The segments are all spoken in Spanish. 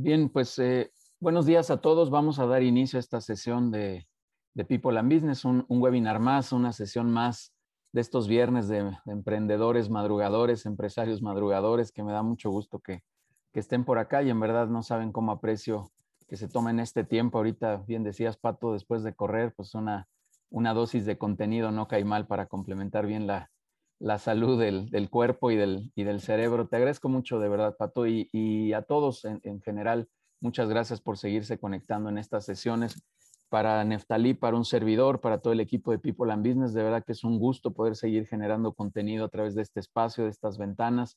Bien, pues eh, buenos días a todos. Vamos a dar inicio a esta sesión de, People and Business, un, webinar más, una sesión más de estos viernes de, emprendedores madrugadores, empresarios madrugadores, que me da mucho gusto que, estén por acá y en verdad no saben cómo aprecio que se tomen este tiempo. Ahorita, bien decías, Pato, después de correr, pues una, una dosis de contenido no cae mal para complementar bien la, la salud del, cuerpo y del, y del, cerebro. Te agradezco mucho, de verdad, Pato, y, a todos en, general, muchas gracias por seguirse conectando en estas sesiones. Para Neftalí, para un servidor, para todo el equipo de People and Business, de verdad que es un gusto poder seguir generando contenido a través de este espacio, de estas ventanas.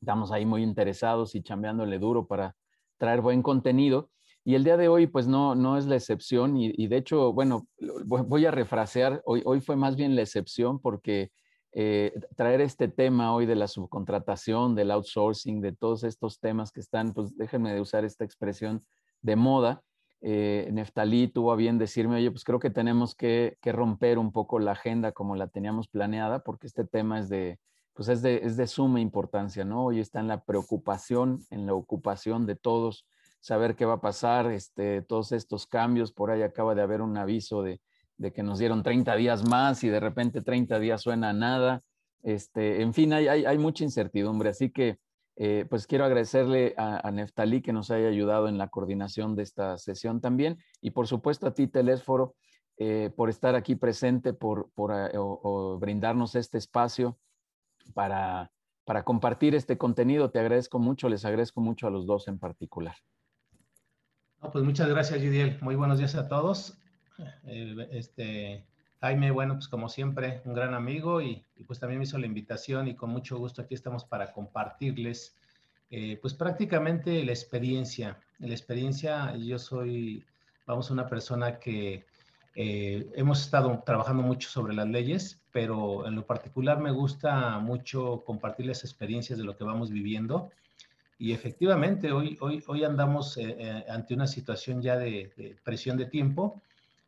Estamos ahí muy interesados y chambeándole duro para traer buen contenido. Y el día de hoy, pues no, no es la excepción. Y, de hecho, bueno, voy a refrasear. Hoy, hoy fue más bien la excepción porque eh, traer este tema hoy de la subcontratación, del outsourcing, de todos estos temas que están, pues déjenme de usar esta expresión de moda. Eh, Neftalí tuvo a bien decirme, oye, pues creo que tenemos que, romper un poco la agenda como la teníamos planeada, porque este tema es de, pues es de, es de suma importancia, ¿no? Hoy está en la preocupación, en la ocupación de todos, saber qué va a pasar, este, todos estos cambios, por ahí acaba de haber un aviso de, de que nos dieron 30 días más y de repente 30 días suena a nada. Este, en fin, hay, hay, mucha incertidumbre, así que eh, pues quiero agradecerle a, Neftalí que nos haya ayudado en la coordinación de esta sesión también y por supuesto a ti, Telésforo, eh, por estar aquí presente, por, por eh, brindarnos este espacio para, para compartir este contenido. Te agradezco mucho, les agradezco mucho a los dos en particular. pues muchas gracias, Judiel. Muy buenos días a todos este, Jaime, bueno, pues como siempre, un gran amigo y, pues también me hizo la invitación y con mucho gusto aquí estamos para compartirles eh, pues prácticamente la experiencia. La experiencia, yo soy, vamos, una persona que eh, hemos estado trabajando mucho sobre las leyes, pero en lo particular me gusta mucho compartir las experiencias de lo que vamos viviendo. Y efectivamente, hoy, hoy, hoy andamos eh, ante una situación ya de presión de tiempo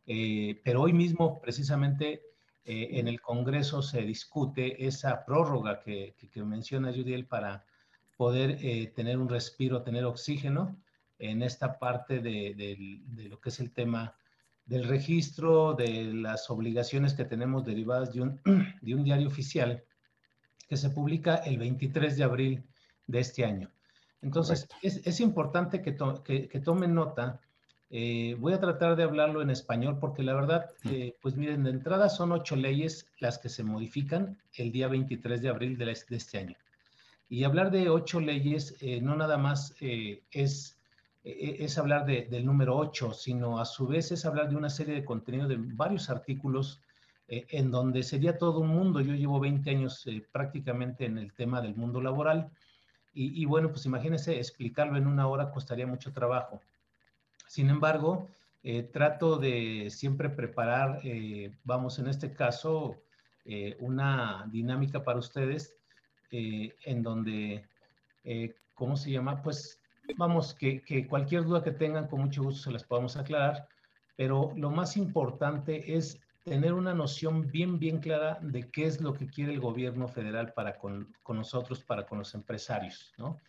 eh, pero hoy mismo, precisamente, eh, en el Congreso se discute esa prórroga que, menciona Judiel para poder eh, tener un respiro, tener oxígeno en esta parte de, lo que es el tema del registro, de las obligaciones que tenemos derivadas de un, de un diario oficial que se publica el 23 de abril de este año. Entonces, es, importante que, que tomen nota eh, voy a tratar de hablarlo en español porque la verdad, eh, pues miren, de entrada son ocho leyes las que se modifican el día 23 de abril de, este año. Y hablar de ocho leyes eh, no nada más es, es hablar del número ocho, sino a su vez es hablar de una serie de contenido de varios artículos en donde sería todo un mundo. Yo llevo 20 años prácticamente en el tema del mundo laboral y, y bueno, pues imagínense explicarlo en una hora costaría mucho trabajo. Sin embargo, eh, trato de siempre preparar, eh, vamos, en este caso, eh, una dinámica para ustedes en donde, ¿cómo se llama? Pues vamos, que, que, cualquier duda que tengan, con mucho gusto se las podamos aclarar, pero lo más importante es tener una noción bien, bien clara de qué es lo que quiere el gobierno federal para con, con nosotros, para con los empresarios, ¿no?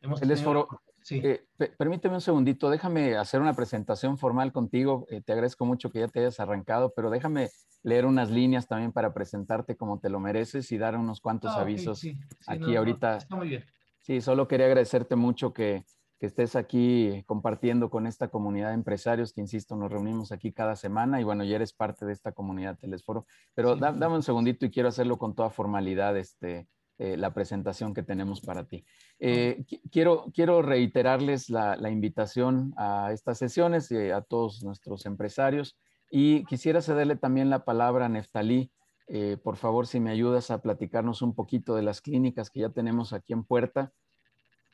Hemos tenido... Sí. Eh, permíteme un segundito, déjame hacer una presentación formal contigo. Eh, te agradezco mucho que ya te hayas arrancado, pero déjame leer unas líneas también para presentarte como te lo mereces y dar unos cuantos ah, avisos aquí ahorita. está muy bien. Sí, solo quería agradecerte mucho que, estés aquí compartiendo con esta comunidad de empresarios que, insisto, nos reunimos aquí cada semana y bueno, ya eres parte de esta comunidad Telesforo. Pero dame un segundito y quiero hacerlo con toda formalidad, este, eh, la presentación que tenemos para ti. Eh, quiero, quiero reiterarles la, invitación a estas sesiones y a todos nuestros empresarios y quisiera cederle también la palabra a Neftalí. Eh, por favor, si me ayudas a platicarnos un poquito de las clínicas que ya tenemos aquí en Puerta,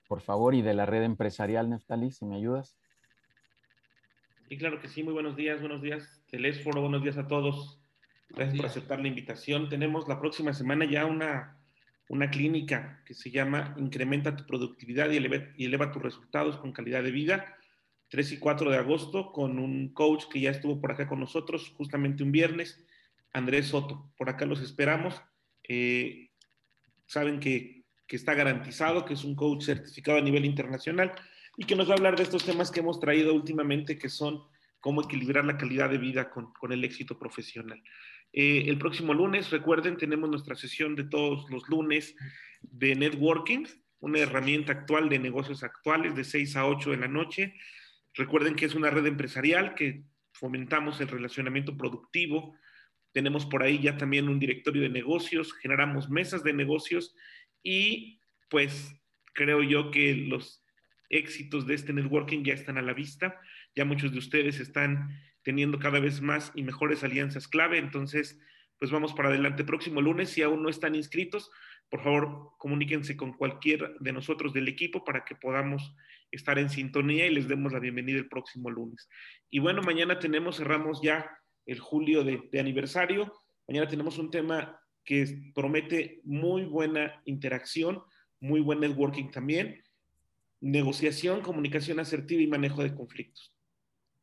por favor, y de la red empresarial, Neftalí, si me ayudas. Y claro que sí, muy buenos días, buenos días, Telésforo, buenos días a todos. Gracias por aceptar la invitación. Tenemos la próxima semana ya una una clínica que se llama Incrementa tu productividad y eleva, tus resultados con calidad de vida. 3 y 4 de agosto con un coach que ya estuvo por acá con nosotros justamente un viernes, Andrés Soto. Por acá los esperamos. Eh, saben que, está garantizado, que es un coach certificado a nivel internacional y que nos va a hablar de estos temas que hemos traído últimamente, que son cómo equilibrar la calidad de vida con, con el éxito profesional. Eh, el próximo lunes, recuerden, tenemos nuestra sesión de todos los lunes de networking, una herramienta actual de negocios actuales de 6 a 8 de la noche. Recuerden que es una red empresarial que fomentamos el relacionamiento productivo. Tenemos por ahí ya también un directorio de negocios, generamos mesas de negocios y pues creo yo que los éxitos de este networking ya están a la vista. Ya muchos de ustedes están teniendo cada vez más y mejores alianzas clave. Entonces, pues vamos para adelante. Próximo lunes, si aún no están inscritos, por favor, comuníquense con cualquier de nosotros del equipo para que podamos estar en sintonía y les demos la bienvenida el próximo lunes. Y bueno, mañana tenemos, cerramos ya el julio de, de aniversario. Mañana tenemos un tema que promete muy buena interacción, muy buen networking también negociación, comunicación asertiva y manejo de conflictos.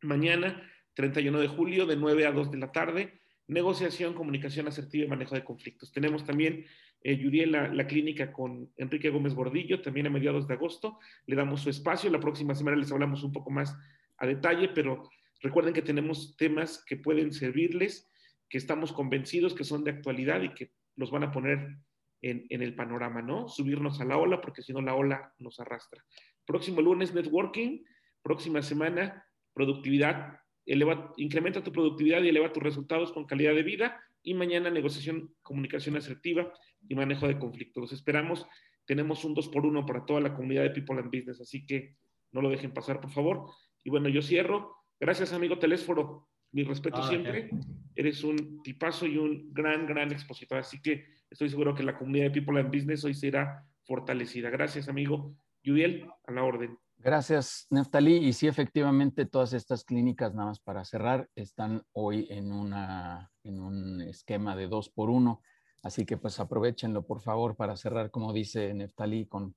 Mañana, 31 de julio, de 9 a 2 de la tarde, negociación, comunicación asertiva y manejo de conflictos. Tenemos también, eh, Yuriel, la, clínica con Enrique Gómez Gordillo, también a mediados de agosto. Le damos su espacio. La próxima semana les hablamos un poco más a detalle, pero recuerden que tenemos temas que pueden servirles, que estamos convencidos que son de actualidad y que los van a poner en, el panorama, ¿no? Subirnos a la ola, porque si no la ola nos arrastra. Próximo lunes, networking. Próxima semana, productividad. Eleva, incrementa tu productividad y eleva tus resultados con calidad de vida. Y mañana, negociación, comunicación asertiva y manejo de conflictos. Los esperamos. Tenemos un 2 por 1 para toda la comunidad de People and Business, así que no lo dejen pasar, por favor. Y bueno, yo cierro. Gracias, amigo Telésforo. Mi respeto ah, siempre. Eres un tipazo y un gran, gran expositor. Así que Estoy seguro que la comunidad de People and Business hoy será fortalecida. Gracias, amigo. Yudiel, a la orden. Gracias, Neftalí. Y sí, efectivamente, todas estas clínicas, nada más para cerrar, están hoy en, una, en un esquema de dos por uno. Así que pues aprovechenlo, por favor, para cerrar, como dice Neftalí, con,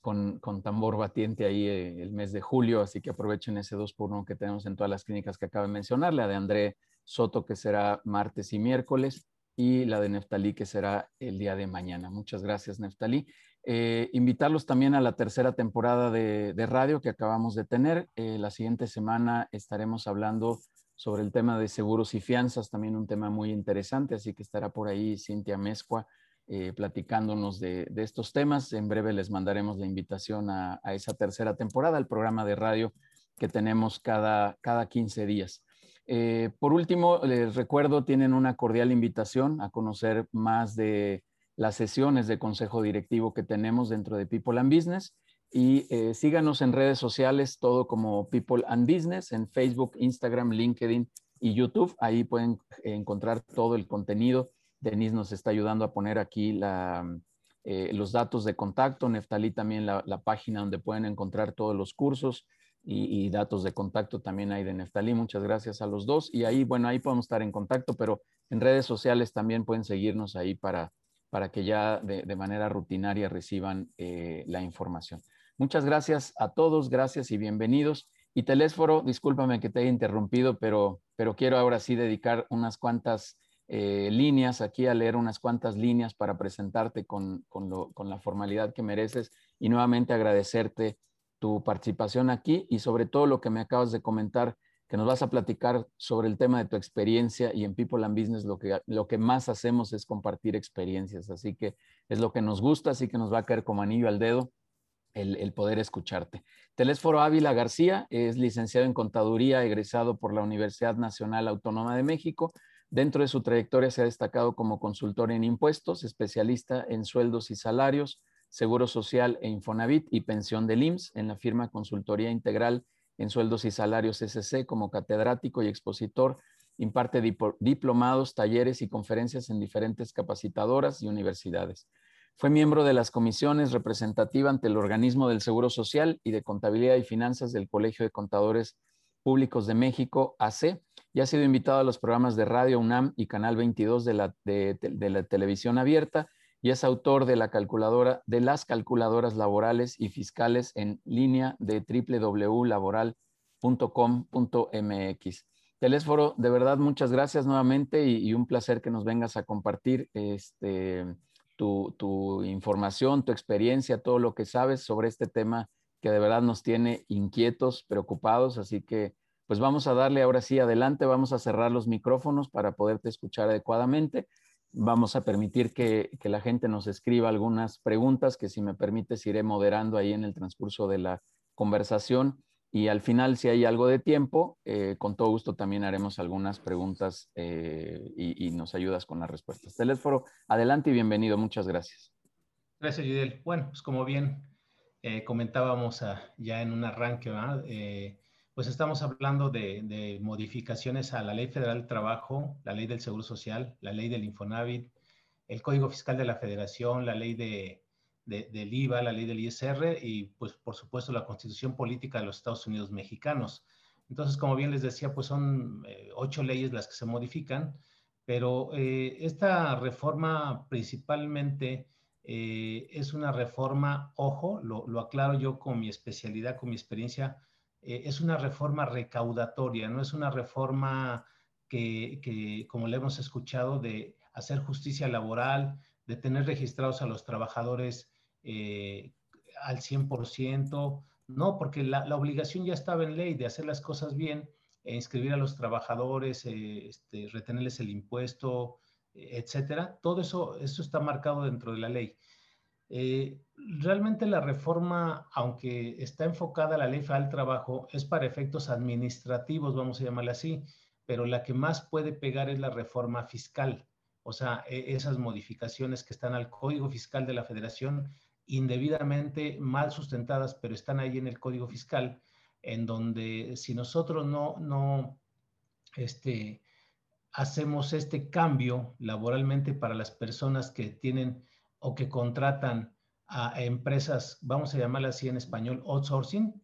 con, con, tambor batiente ahí eh, el mes de julio. Así que aprovechen ese dos por uno que tenemos en todas las clínicas que acabo de mencionar, la de André Soto, que será martes y miércoles, y la de Neftalí, que será el día de mañana. Muchas gracias, Neftalí. Eh, invitarlos también a la tercera temporada de, radio que acabamos de tener. Eh, la siguiente semana estaremos hablando sobre el tema de seguros y fianzas, también un tema muy interesante, así que estará por ahí Cintia Mezcua eh, platicándonos de, estos temas. En breve les mandaremos la invitación a, esa tercera temporada, el programa de radio que tenemos cada, cada 15 días. Eh, por último, les recuerdo, tienen una cordial invitación a conocer más de las sesiones de consejo directivo que tenemos dentro de People and Business. Y eh, síganos en redes sociales, todo como People and Business, en Facebook, Instagram, LinkedIn y YouTube. Ahí pueden encontrar todo el contenido. Denise nos está ayudando a poner aquí eh, los datos de contacto. Neftalí también la, la página donde pueden encontrar todos los cursos y, datos de contacto también hay de Neftalí. Muchas gracias a los dos. Y ahí, bueno, ahí podemos estar en contacto, pero en redes sociales también pueden seguirnos ahí para, para que ya de, manera rutinaria reciban eh, la información. Muchas gracias a todos, gracias y bienvenidos. Y Telésforo, discúlpame que te haya interrumpido, pero, pero quiero ahora sí dedicar unas cuantas eh, líneas aquí a leer unas cuantas líneas para presentarte con, con, con la formalidad que mereces y nuevamente agradecerte tu participación aquí y sobre todo lo que me acabas de comentar, que nos vas a platicar sobre el tema de tu experiencia y en People and Business lo que, lo que más hacemos es compartir experiencias, así que es lo que nos gusta, así que nos va a caer como anillo al dedo el, poder escucharte. Telésforo Ávila García es licenciado en Contaduría, egresado por la Universidad Nacional Autónoma de México. Dentro de su trayectoria se ha destacado como consultor en impuestos, especialista en sueldos y salarios, Seguro Social e Infonavit y pensión del IMSS en la firma Consultoría Integral en Sueldos y Salarios SC como catedrático y expositor. Imparte diplomados, talleres y conferencias en diferentes capacitadoras y universidades. Fue miembro de las comisiones representativas ante el organismo del Seguro Social y de Contabilidad y Finanzas del Colegio de Contadores Públicos de México, AC, y ha sido invitado a los programas de Radio UNAM y Canal 22 de la, de la televisión abierta y es autor de la calculadora de las calculadoras laborales y fiscales en línea de www.laboral.com.mx. Telésforo, de verdad, muchas gracias nuevamente y, un placer que nos vengas a compartir este, tu, tu, información, tu experiencia, todo lo que sabes sobre este tema que de verdad nos tiene inquietos, preocupados, así que pues vamos a darle ahora sí adelante, vamos a cerrar los micrófonos para poderte escuchar adecuadamente. Vamos a permitir que, la gente nos escriba algunas preguntas que si me permites iré moderando ahí en el transcurso de la conversación. Y al final, si hay algo de tiempo, eh, con todo gusto también haremos algunas preguntas eh, y, nos ayudas con las respuestas. Telésforo, adelante y bienvenido. Muchas gracias. Gracias, Yudel. Bueno, pues como bien eh, comentábamos ah, ya en un arranque, pues estamos hablando de, modificaciones a la Ley Federal del Trabajo, la Ley del Seguro Social, la Ley del Infonavit, el Código Fiscal de la Federación, la Ley de, del IVA, la Ley del ISR y, pues, por supuesto, la Constitución Política de los Estados Unidos Mexicanos. Entonces, como bien les decía, pues son eh, ocho leyes las que se modifican, pero eh, esta reforma principalmente eh, es una reforma, ojo, lo, lo aclaro yo con mi especialidad, con mi experiencia, eh, es una reforma recaudatoria, no es una reforma que, como le hemos escuchado, de hacer justicia laboral, de tener registrados a los trabajadores eh, al 100%, no, porque la, obligación ya estaba en ley de hacer las cosas bien, e inscribir a los trabajadores, eh, este, retenerles el impuesto, etcétera. Todo eso, eso está marcado dentro de la ley. Eh, realmente la reforma, aunque está enfocada a la ley del trabajo, es para efectos administrativos, vamos a llamarla así, pero la que más puede pegar es la reforma fiscal, o sea, e, esas modificaciones que están al Código Fiscal de la Federación, indebidamente mal sustentadas, pero están ahí en el Código Fiscal, en donde si nosotros no, no, este, hacemos este cambio laboralmente para las personas que tienen o que contratan a empresas, vamos a llamarlas así en español, outsourcing,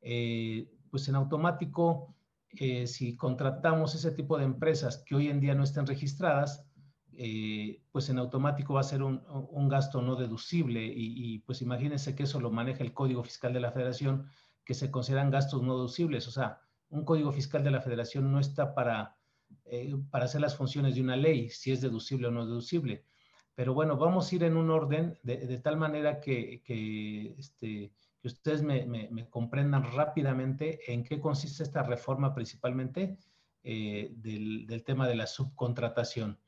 eh, pues en automático, eh, si contratamos ese tipo de empresas que hoy en día no estén registradas, eh, pues en automático va a ser un, gasto no deducible y, pues imagínense que eso lo maneja el Código Fiscal de la Federación, que se consideran gastos no deducibles. O sea, un Código Fiscal de la Federación no está para, para hacer las funciones de una ley, si es deducible o no deducible. Pero bueno, vamos a ir en un orden de, tal manera que, este, ustedes me, comprendan rápidamente en qué consiste esta reforma principalmente eh, del, tema de la subcontratación.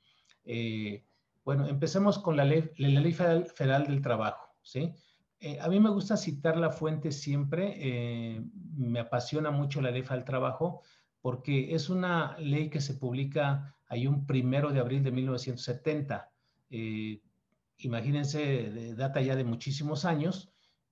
Eh, bueno, empecemos con la ley, la ley federal, del trabajo, ¿sí? Eh, a mí me gusta citar la fuente siempre, me apasiona mucho la ley federal del trabajo porque es una ley que se publica ahí un primero de abril de 1970 eh, imagínense, data ya de muchísimos años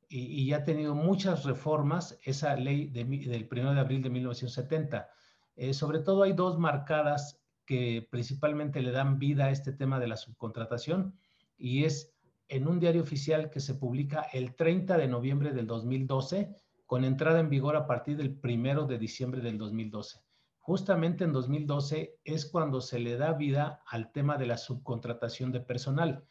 y, ya ha tenido muchas reformas esa ley del 1 de abril de 1970. Eh, sobre todo hay dos marcadas que principalmente le dan vida a este tema de la subcontratación y es en un diario oficial que se publica el 30 de noviembre del 2012 con entrada en vigor a partir del 1 de diciembre del 2012 justamente en 2012 es cuando se le da vida al tema de la subcontratación de personal.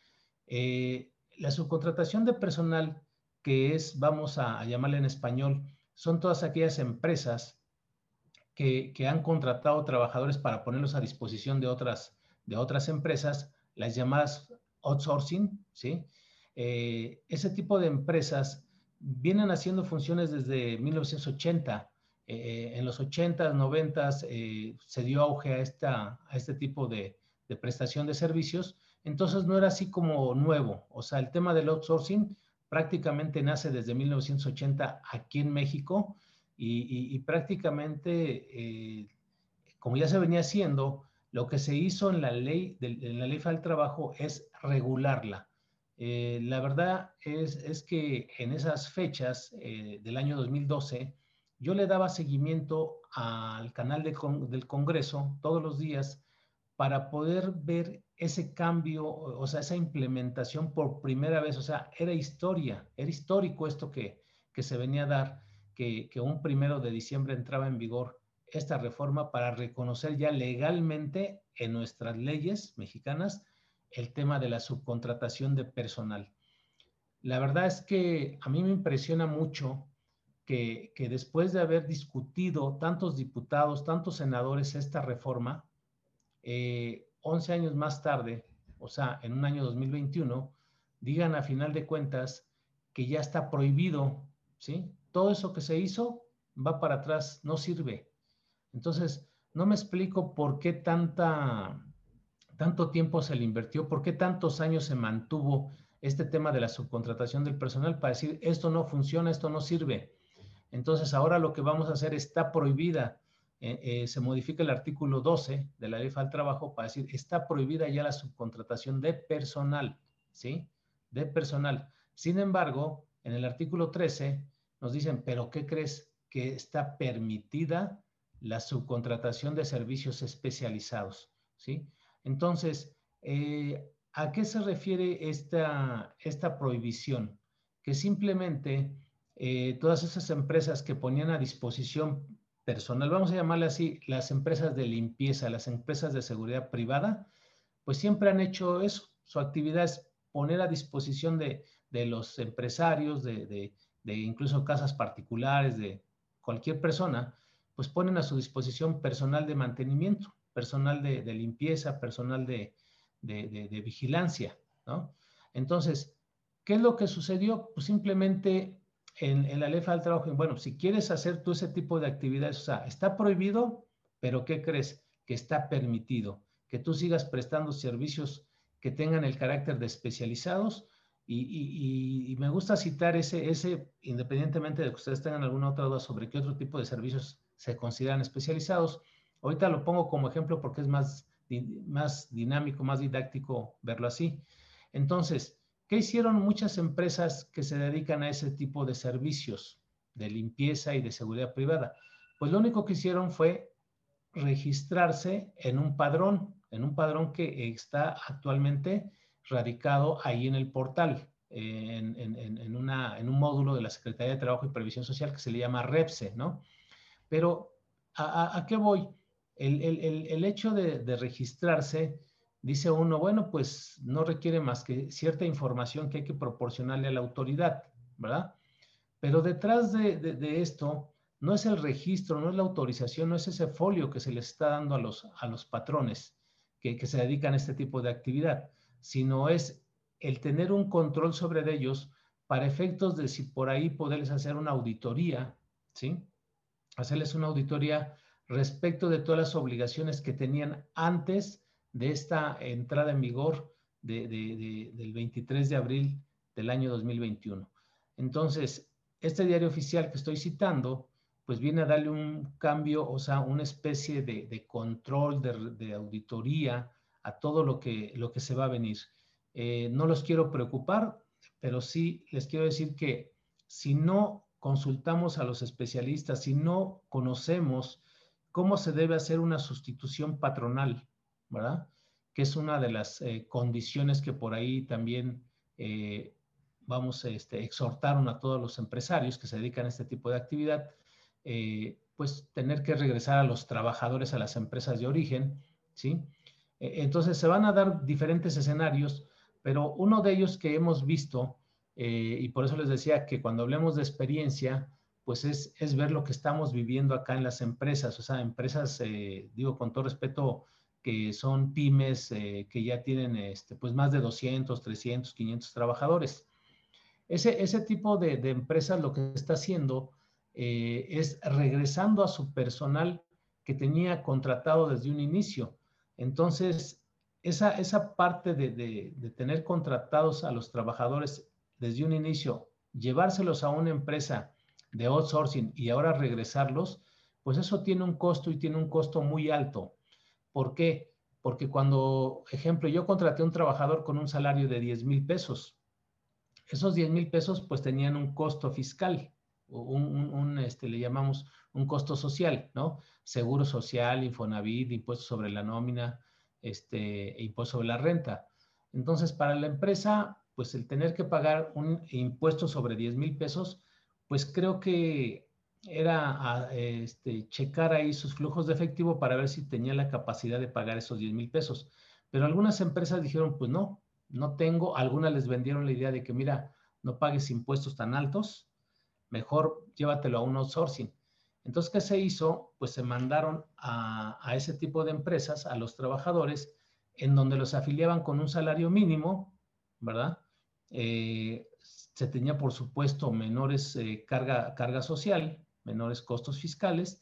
Eh, la subcontratación de personal, que es, vamos a, llamarle en español, son todas aquellas empresas que, han contratado trabajadores para ponerlos a disposición de otras, de otras empresas, las llamadas outsourcing, ¿sí? Eh, ese tipo de empresas vienen haciendo funciones desde 1980 eh, en los 80s, 90s eh, se dio auge a, este tipo de, prestación de servicios, entonces no era así como nuevo. O sea, el tema del outsourcing prácticamente nace desde 1980 aquí en México y, prácticamente, eh, como ya se venía haciendo, lo que se hizo en la ley, en la ley del trabajo es regularla. la verdad es, que en esas fechas del año 2012, yo le daba seguimiento al canal del Congreso todos los días para poder ver ese cambio, o sea, esa implementación por primera vez. O sea, era historia, era histórico esto que, que se venía a dar, que, que un primero de diciembre entraba en vigor esta reforma para reconocer ya legalmente en nuestras leyes mexicanas el tema de la subcontratación de personal. La verdad es que a mí me impresiona mucho que, después de haber discutido tantos diputados, tantos senadores esta reforma, 11 eh, años más tarde, o sea, en un año 2021, digan a final de cuentas que ya está prohibido, ¿sí? todo eso que se hizo va para atrás, no sirve. Entonces, no me explico por qué tanta, tanto tiempo se le invirtió, por qué tantos años se mantuvo este tema de la subcontratación del personal para decir, esto no funciona, esto no sirve. Entonces, ahora lo que vamos a hacer está prohibida. Eh, eh, se modifica el artículo 12 de la ley del trabajo para decir, está prohibida ya la subcontratación de personal, ¿sí? De personal. Sin embargo, en el artículo 13 nos dicen, pero ¿qué crees? Que está permitida la subcontratación de servicios especializados, ¿sí? Entonces, eh, ¿a qué se refiere esta, esta prohibición? Que simplemente eh, todas esas empresas que ponían a disposición personal, vamos a llamarle así, las empresas de limpieza, las empresas de seguridad privada, pues siempre han hecho eso. Su actividad es poner a disposición de, los empresarios, de, incluso casas particulares, de cualquier persona, pues ponen a su disposición personal de mantenimiento, personal de, limpieza, personal de, vigilancia, ¿no? Entonces, ¿qué es lo que sucedió? Pues simplemente en, la ley del trabajo, bueno, si quieres hacer tú ese tipo de actividades, o sea, está prohibido, pero ¿qué crees? Que está permitido, que tú sigas prestando servicios que tengan el carácter de especializados. Y, me gusta citar ese, ese, independientemente de que ustedes tengan alguna otra duda sobre qué otro tipo de servicios se consideran especializados. Ahorita lo pongo como ejemplo porque es más, más dinámico, más didáctico verlo así. Entonces, ¿Qué hicieron muchas empresas que se dedican a ese tipo de servicios de limpieza y de seguridad privada? Pues lo único que hicieron fue registrarse en un padrón, en un padrón que está actualmente radicado ahí en el portal, en, un módulo de la Secretaría de Trabajo y Previsión Social que se le llama REPSE, ¿no? Pero, ¿a, qué voy? El, hecho de registrarse dice uno, bueno, pues no requiere más que cierta información que hay que proporcionarle a la autoridad, ¿verdad? Pero detrás de, esto no es el registro, no es la autorización, no es ese folio que se les está dando a los, a los patrones que, que se dedican a este tipo de actividad, sino es el tener un control sobre ellos para efectos de si por ahí poderles hacer una auditoría, ¿sí? Hacerles una auditoría respecto de todas las obligaciones que tenían antes de esta entrada en vigor del 23 de abril del año 2021. Entonces, este diario oficial que estoy citando, pues viene a darle un cambio, o sea, una especie de, control, de, auditoría a todo lo que, lo que se va a venir. Eh, no los quiero preocupar, pero sí les quiero decir que si no consultamos a los especialistas, si no conocemos cómo se debe hacer una sustitución patronal ¿verdad? Que es una de las eh, condiciones que por ahí también eh, vamos, este, exhortaron a todos los empresarios que se dedican a este tipo de actividad, eh, pues tener que regresar a los trabajadores a las empresas de origen, ¿sí? E, entonces se van a dar diferentes escenarios, pero uno de ellos que hemos visto, y por eso les decía que cuando hablemos de experiencia, pues es, es, ver lo que estamos viviendo acá en las empresas, o sea, empresas, digo con todo respeto, que son pymes eh, que ya tienen este, pues más de 200, 300, 500 trabajadores. Ese, ese tipo de, de empresas lo que está haciendo eh, es regresando a su personal que tenía contratado desde un inicio. Entonces, esa, esa parte de, de, de tener contratados a los trabajadores desde un inicio, llevárselos a una empresa de outsourcing y ahora regresarlos, pues eso tiene un costo y tiene un costo muy alto. ¿Por qué? Porque cuando, ejemplo, yo contraté a un trabajador con un salario de 10 mil pesos, esos 10 mil pesos pues tenían un costo fiscal, un, este, le llamamos un costo social, ¿no? Seguro social, Infonavit, impuestos sobre la nómina, este, e impuesto sobre la renta. Entonces, para la empresa, pues el tener que pagar un impuesto sobre 10 mil pesos, pues creo que era este, checar ahí sus flujos de efectivo para ver si tenía la capacidad de pagar esos 10 mil pesos. Pero algunas empresas dijeron, pues no, no tengo. Algunas les vendieron la idea de que, mira, no pagues impuestos tan altos, mejor llévatelo a un outsourcing. Entonces, ¿qué se hizo? Pues se mandaron a, a ese tipo de empresas, a los trabajadores, en donde los afiliaban con un salario mínimo, ¿verdad? eh, se tenía, por supuesto, menores eh, carga, carga social, menores costos fiscales,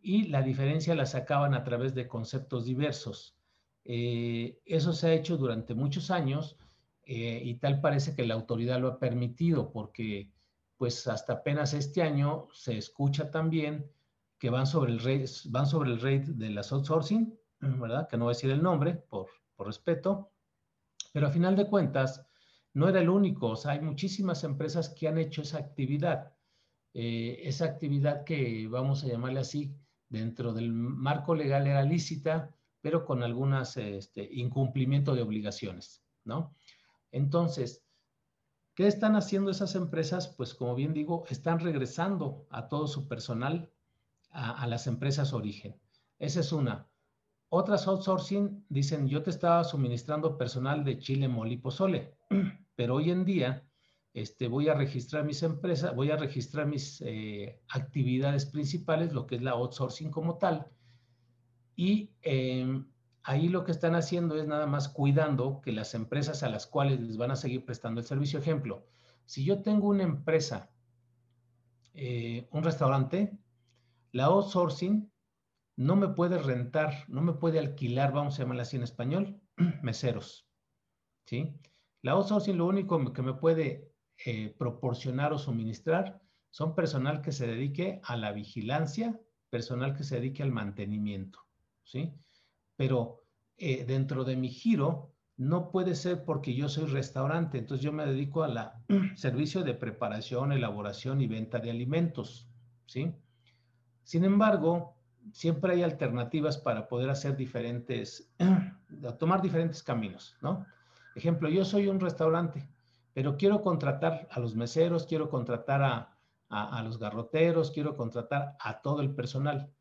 y la diferencia la sacaban a través de conceptos diversos. Eh, eso se ha hecho durante muchos años y tal parece que la autoridad lo ha permitido porque pues hasta apenas este año se escucha también que van sobre el rate, van sobre el rate de las outsourcing, ¿verdad? Que no voy a decir el nombre por, por respeto, pero a final de cuentas, no era el único, o sea, hay muchísimas empresas que han hecho esa actividad, eh, esa actividad que vamos a llamarle así, dentro del marco legal era lícita, pero con algunas este, incumplimiento de obligaciones, ¿no? Entonces, ¿qué están haciendo esas empresas? Pues como bien digo, están regresando a todo su personal a, a las empresas origen. Esa es una. Otras outsourcing dicen, yo te estaba suministrando personal de Chile, Moli, Pozole, pero hoy en día este, voy a registrar mis empresas, voy a registrar mis eh, actividades principales, lo que es la outsourcing como tal, y em, ahí lo que están haciendo es nada más cuidando que las empresas a las cuales les van a seguir prestando el servicio. Ejemplo, si yo tengo una empresa, eh, un restaurante, la outsourcing no me puede rentar, no me puede alquilar, vamos a llamarla así en español, meseros. ¿Sí? La outsourcing lo único que me puede eh, proporcionar o suministrar son personal que se dedique a la vigilancia, personal que se dedique al mantenimiento. ¿Sí? Pero eh, dentro de mi giro no puede ser porque yo soy restaurante, entonces yo me dedico a la servicio de preparación, elaboración y venta de alimentos. ¿Sí? Sin embargo, siempre hay alternativas para poder hacer diferentes, tomar diferentes caminos, ¿no? Ejemplo, yo soy un restaurante, pero quiero contratar a los meseros, quiero contratar a, los garroteros, quiero contratar a todo el personal.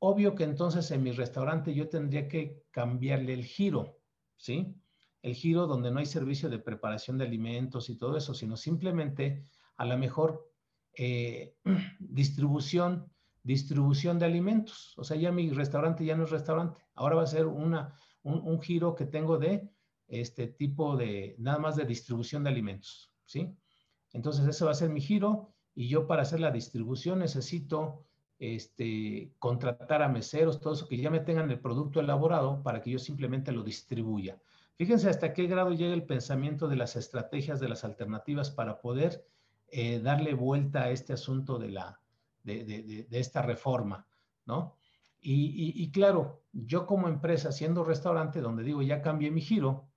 Obvio que entonces en mi restaurante yo tendría que cambiarle el giro, ¿sí? El giro donde no hay servicio de preparación de alimentos y todo eso, sino simplemente a la mejor eh, distribución distribución de alimentos. O sea, ya mi restaurante ya no es restaurante. Ahora va a ser una, un, giro que tengo de este tipo de, nada más de distribución de alimentos, ¿sí? Entonces, ese va a ser mi giro y yo para hacer la distribución necesito este, contratar a meseros, todo eso, que ya me tengan el producto elaborado para que yo simplemente lo distribuya. Fíjense hasta qué grado llega el pensamiento de las estrategias, de las alternativas para poder eh, darle vuelta a este asunto de la, de, esta reforma, ¿no? Y, claro, yo como empresa, siendo restaurante, donde digo ya cambié mi giro,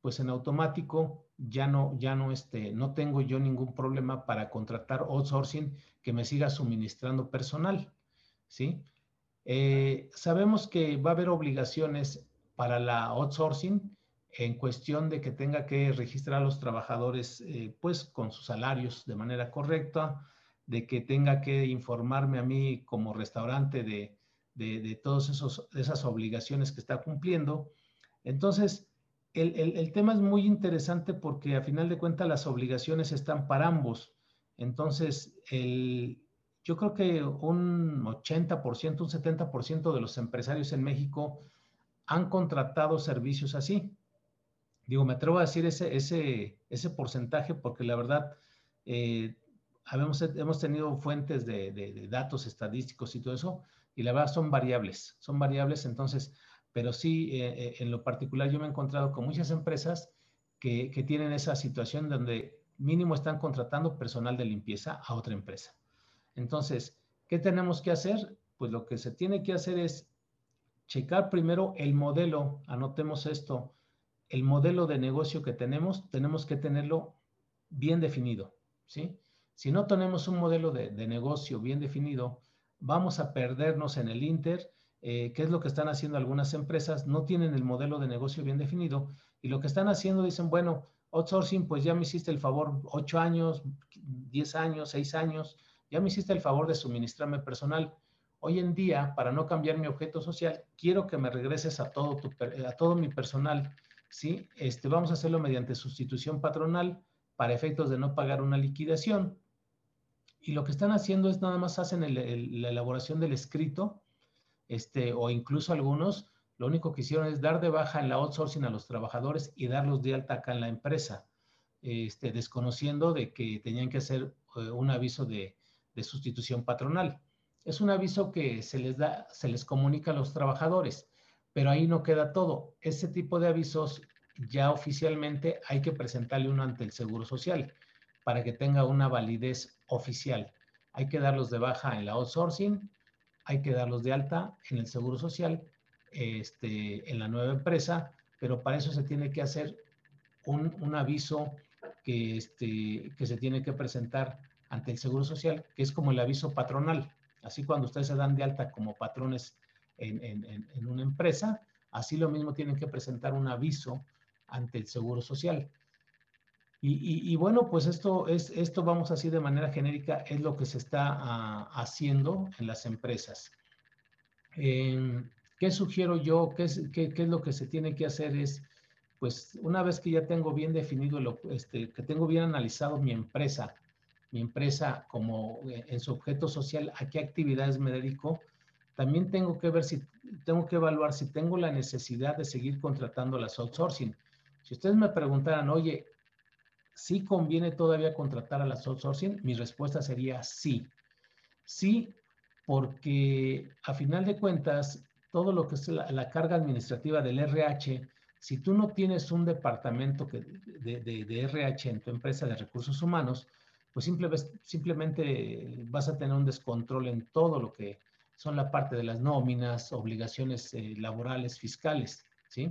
pues en automático ya no, ya no, este, no tengo yo ningún problema para contratar outsourcing que me siga suministrando personal, ¿sí? Eh, sabemos que va a haber obligaciones para la outsourcing en cuestión de que tenga que registrar a los trabajadores, eh, pues, con sus salarios de manera correcta, de que tenga que informarme a mí como restaurante de, de, todas esas obligaciones que está cumpliendo. Entonces, el, tema es muy interesante porque a final de cuentas las obligaciones están para ambos. Entonces, yo creo que un 80%, un 70% de los empresarios en México han contratado servicios así. Digo, me atrevo a decir ese, porcentaje porque la verdad, eh, hemos tenido fuentes de, datos estadísticos y todo eso, y la verdad son variables, son variables, entonces, pero sí, eh, eh, en lo particular yo me he encontrado con muchas empresas que, que, tienen esa situación donde mínimo están contratando personal de limpieza a otra empresa. Entonces, ¿qué tenemos que hacer? Pues lo que se tiene que hacer es checar primero el modelo, anotemos esto, el modelo de negocio que tenemos, tenemos que tenerlo bien definido, ¿sí? Si no tenemos un modelo de, negocio bien definido, vamos a perdernos en el Inter, eh, que es lo que están haciendo algunas empresas, no tienen el modelo de negocio bien definido y lo que están haciendo dicen, bueno, outsourcing, pues ya me hiciste el favor ocho años, diez años, seis años, ya me hiciste el favor de suministrarme personal. Hoy en día, para no cambiar mi objeto social, quiero que me regreses a todo, a todo mi personal, ¿sí? Este, vamos a hacerlo mediante sustitución patronal para efectos de no pagar una liquidación y lo que están haciendo es nada más hacen la elaboración del escrito, este, o incluso algunos, lo único que hicieron es dar de baja en la outsourcing a los trabajadores y darlos de alta acá en la empresa. este, desconociendo de que tenían que hacer eh, un aviso de, de, sustitución patronal. Es un aviso que se les da, se les comunica a los trabajadores, pero ahí no queda todo. Ese tipo de avisos ya oficialmente hay que presentarle uno ante el Seguro Social para que tenga una validez oficial. Hay que darlos de baja en la outsourcing, hay que darlos de alta en el Seguro Social, este, en la nueva empresa, pero para eso se tiene que hacer un, un aviso que, este, que se tiene que presentar ante el Seguro Social, que es como el aviso patronal. Así cuando ustedes se dan de alta como patrones en, en, en una empresa, así lo mismo tienen que presentar un aviso ante el Seguro Social. Y, bueno, pues esto, es, esto vamos así de manera genérica, es lo que se está uh, haciendo en las empresas. Eh, ¿Qué sugiero yo? ¿Qué es, ¿Qué es, lo que se tiene que hacer? Es, pues una vez que ya tengo bien definido, lo, este, que tengo bien analizado mi empresa, mi empresa como eh, en su objeto social, a qué actividades me dedico, también tengo que ver si, tengo que evaluar si tengo la necesidad de seguir contratando las outsourcing. Si ustedes me preguntaran, oye, ¿sí conviene todavía contratar a las outsourcing? Mi respuesta sería sí. Sí, porque a final de cuentas, todo lo que es la, carga administrativa del RH, si tú no tienes un departamento de, RH en tu empresa de recursos humanos, pues simple, simplemente vas a tener un descontrol en todo lo que son la parte de las nóminas, obligaciones eh, laborales, fiscales, ¿sí?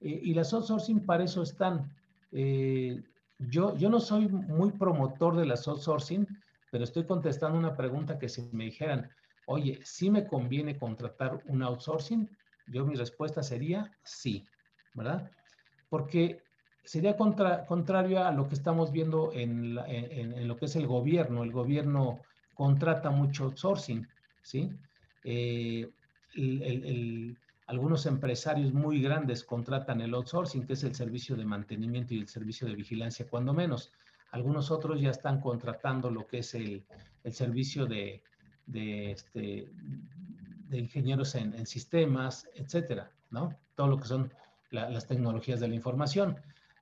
Eh, y las outsourcing para eso están. Eh, yo, yo no soy muy promotor de las outsourcing, pero estoy contestando una pregunta que si me dijeran, oye, ¿sí me conviene contratar un outsourcing? Yo mi respuesta sería sí, ¿verdad? Porque sería contra, contrario a lo que estamos viendo en, en, lo que es el gobierno. El gobierno contrata mucho outsourcing, ¿sí? Eh, el, algunos empresarios muy grandes contratan el outsourcing, que es el servicio de mantenimiento y el servicio de vigilancia, cuando menos. Algunos otros ya están contratando lo que es el, el servicio de, de, este, de ingenieros en, en, sistemas, etcétera, ¿no? Todo lo que son la, las tecnologías de la información.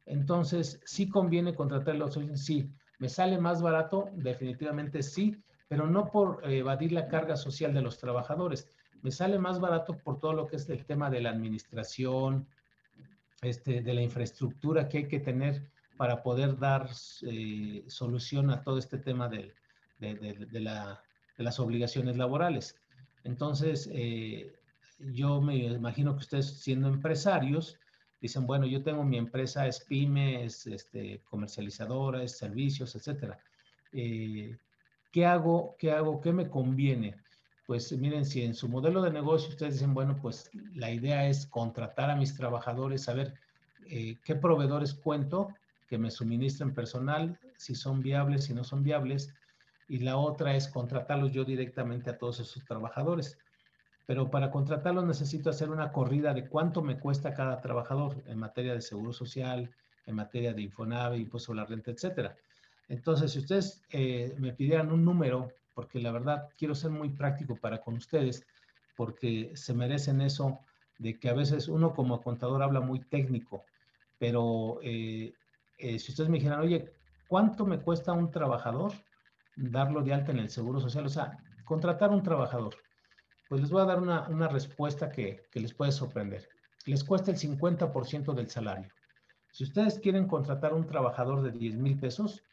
Entonces, ¿sí conviene contratar el outsourcing? Sí. ¿Me sale más barato? Definitivamente sí, pero no por evadir la carga social de los trabajadores. Me sale más barato por todo lo que es el tema de la administración, este, de la infraestructura que hay que tener para poder dar eh, solución a todo este tema de, de, de, de la, las obligaciones laborales. Entonces, eh, yo me imagino que ustedes siendo empresarios, dicen, bueno, yo tengo mi empresa, es pyme, es este, comercializadora, es servicios, etcétera. Eh, ¿Qué hago? ¿Qué hago? ¿Qué me conviene? Pues miren, si en su modelo de negocio ustedes dicen, bueno, pues la idea es contratar a mis trabajadores, saber eh, qué proveedores cuento que me suministren personal, si son viables, si no son viables, y la otra es contratarlos yo directamente a todos esos trabajadores pero para contratarlos necesito hacer una corrida de cuánto me cuesta cada trabajador en materia de seguro social, en materia de Infonave, impuesto a la renta, etcétera. Entonces, si ustedes eh, me pidieran un número, porque la verdad quiero ser muy práctico para con ustedes, porque se merecen eso de que a veces uno como contador habla muy técnico, pero eh, eh, si ustedes me dijeran, oye, ¿cuánto me cuesta un trabajador darlo de alta en el seguro social? O sea, contratar un trabajador pues les voy a dar una, respuesta que, les puede sorprender. Les cuesta el 50% del salario. Si ustedes quieren contratar un trabajador de 10 mil pesos,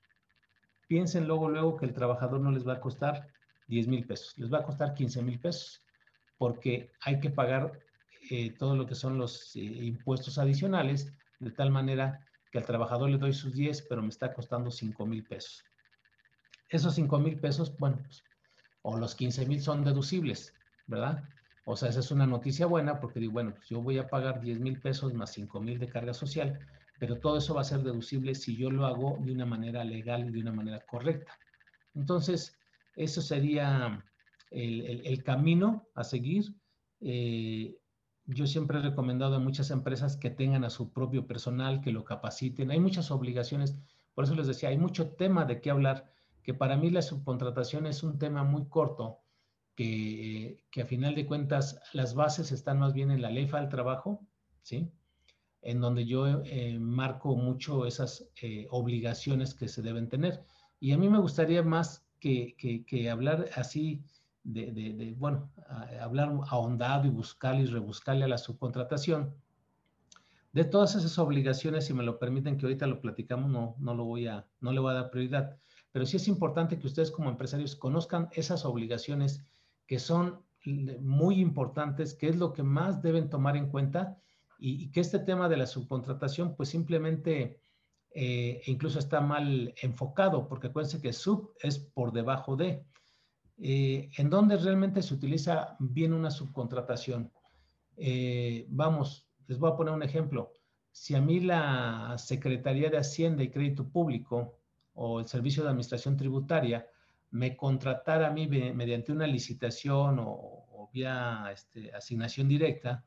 piensen luego, luego que el trabajador no les va a costar 10 mil pesos, les va a costar 15 mil pesos, porque hay que pagar eh, todo lo que son los eh, impuestos adicionales, de tal manera que al trabajador le doy sus 10, pero me está costando 5 mil pesos. Esos 5 mil pesos, bueno, pues, o los 15 mil son deducibles, ¿verdad? O sea, esa es una noticia buena porque digo, bueno, pues yo voy a pagar 10 mil pesos más 5 mil de carga social, pero todo eso va a ser deducible si yo lo hago de una manera legal y de una manera correcta. Entonces, eso sería el, camino a seguir. Eh, yo siempre he recomendado a muchas empresas que tengan a su propio personal, que lo capaciten. Hay muchas obligaciones, por eso les decía, hay mucho tema de qué hablar, que para mí la subcontratación es un tema muy corto que, que, a final de cuentas las bases están más bien en la ley del trabajo, ¿sí? En donde yo eh, marco mucho esas eh, obligaciones que se deben tener. Y a mí me gustaría más que, que, hablar así de, de, bueno, hablar ahondado y buscarle y rebuscarle a la subcontratación. De todas esas obligaciones, si me lo permiten que ahorita lo platicamos, no, no, lo voy a, no le voy a dar prioridad. Pero sí es importante que ustedes como empresarios conozcan esas obligaciones que son muy importantes, que es lo que más deben tomar en cuenta y, que este tema de la subcontratación pues simplemente eh, incluso está mal enfocado, porque acuérdense que sub es por debajo de. Eh, ¿En dónde realmente se utiliza bien una subcontratación? Eh, vamos, les voy a poner un ejemplo. Si a mí la Secretaría de Hacienda y Crédito Público o el Servicio de Administración Tributaria me contratara a mí mediante una licitación o, vía este, asignación directa,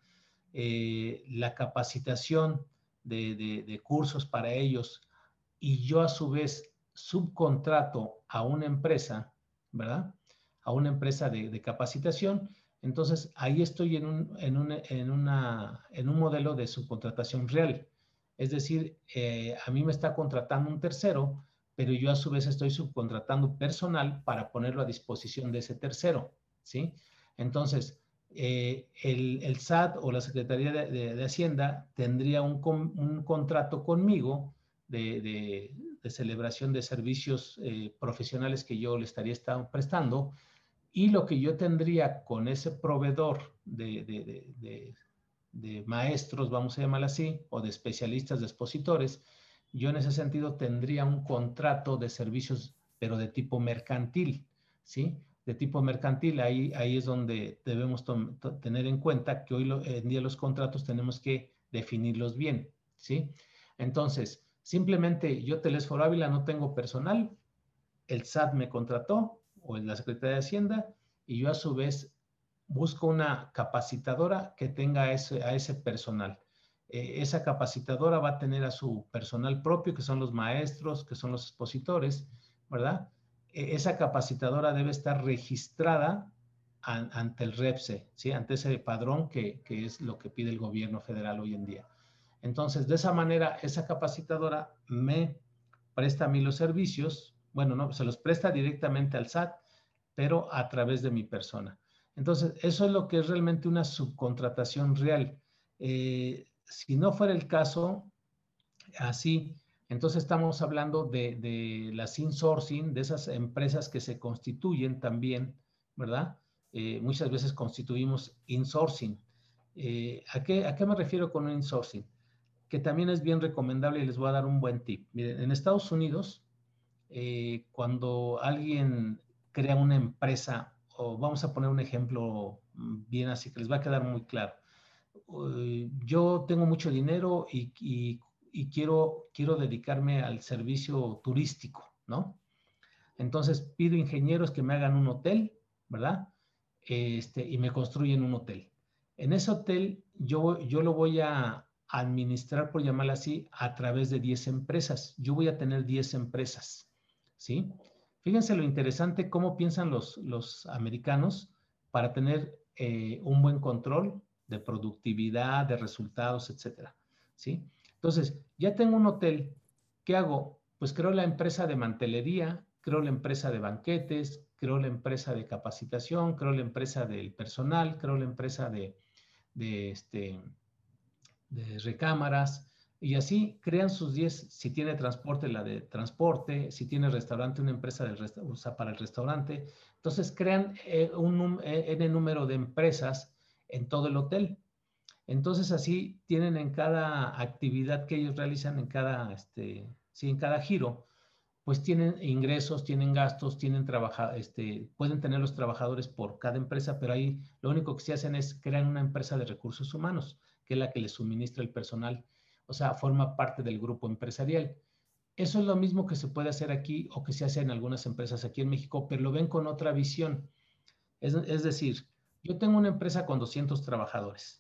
eh, la capacitación de, cursos para ellos y yo a su vez subcontrato a una empresa, ¿verdad? A una empresa de, capacitación, entonces ahí estoy en un, modelo de subcontratación real. Es decir, eh, a mí me está contratando un tercero, pero yo a su vez estoy subcontratando personal para ponerlo a disposición de ese tercero, ¿sí? Entonces, eh, el, SAT o la Secretaría de, Hacienda tendría un, contrato conmigo de, celebración de servicios eh, profesionales que yo le estaría prestando y lo que yo tendría con ese proveedor de, maestros, vamos a llamar así, o de especialistas, de expositores, yo en ese sentido tendría un contrato de servicios, pero de tipo mercantil, ¿sí? Tipo mercantil, ahí, ahí es donde debemos tener en cuenta que hoy en día los contratos tenemos que definirlos bien, ¿sí? Entonces, simplemente yo, Telesforo Ávila, no tengo personal, el SAT me contrató o la Secretaría de Hacienda y yo a su vez busco una capacitadora que tenga ese, a ese personal. Eh, esa capacitadora va a tener a su personal propio, que son los maestros, que son los expositores, ¿verdad? E-, esa capacitadora debe estar registrada ante el REPSE, ¿sí? ante ese padrón que, es lo que pide el gobierno federal hoy en día. Entonces, de esa manera, esa capacitadora me presta a mí los servicios, bueno, no, se los presta directamente al SAT, pero a través de mi persona. Entonces, eso es lo que es realmente una subcontratación real. Eh, si no fuera el caso, así, entonces estamos hablando de, de las insourcing, de esas empresas que se constituyen también, ¿verdad? Eh, muchas veces constituimos insourcing. Eh, ¿a, qué, ¿A qué me refiero con insourcing? Que también es bien recomendable y les voy a dar un buen tip. Miren, en Estados Unidos, eh, cuando alguien crea una empresa, o vamos a poner un ejemplo bien así que les va a quedar muy claro. yo tengo mucho dinero y y quiero, quiero dedicarme al servicio turístico, ¿no? Entonces pido ingenieros que me hagan un hotel, ¿verdad? Este, y me construyen un hotel. En ese hotel yo, yo lo voy a administrar, por llamarlo así, a través de 10 empresas. Yo voy a tener 10 empresas, ¿sí? Fíjense lo interesante cómo piensan los, los americanos para tener eh, un buen control de productividad, de resultados, etcétera, ¿sí? Entonces, ya tengo un hotel, ¿qué hago? Pues creo la empresa de mantelería, creo la empresa de banquetes, creo la empresa de capacitación, creo la empresa del personal, creo la empresa de, este, de recámaras, y así crean sus 10, si tiene transporte, la de transporte, si tiene restaurante, una empresa para el restaurante. Entonces crean eh, un eh, número de empresas en todo el hotel. Entonces así tienen en cada actividad que ellos realizan, en cada, este, sí, en cada giro, pues tienen ingresos, tienen gastos, tienen este, pueden tener los trabajadores por cada empresa, pero ahí lo único que se hacen es crear una empresa de recursos humanos, que es la que les suministra el personal, o sea, forma parte del grupo empresarial. Eso es lo mismo que se puede hacer aquí o que se hace en algunas empresas aquí en México, pero lo ven con otra visión. Es, es decir, yo tengo una empresa con 200 trabajadores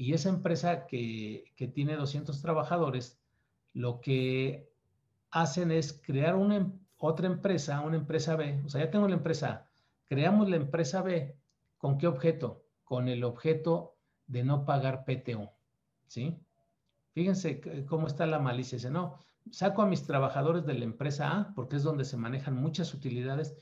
y esa empresa que, tiene 200 trabajadores, lo que hacen es crear una, em, otra empresa, una empresa B. O sea, ya tengo la empresa Creamos la empresa B. ¿Con qué objeto? Con el objeto de no pagar PTO. ¿Sí? Fíjense cómo está la malicia. Dice, no, saco a mis trabajadores de la empresa A, porque es donde se manejan muchas utilidades,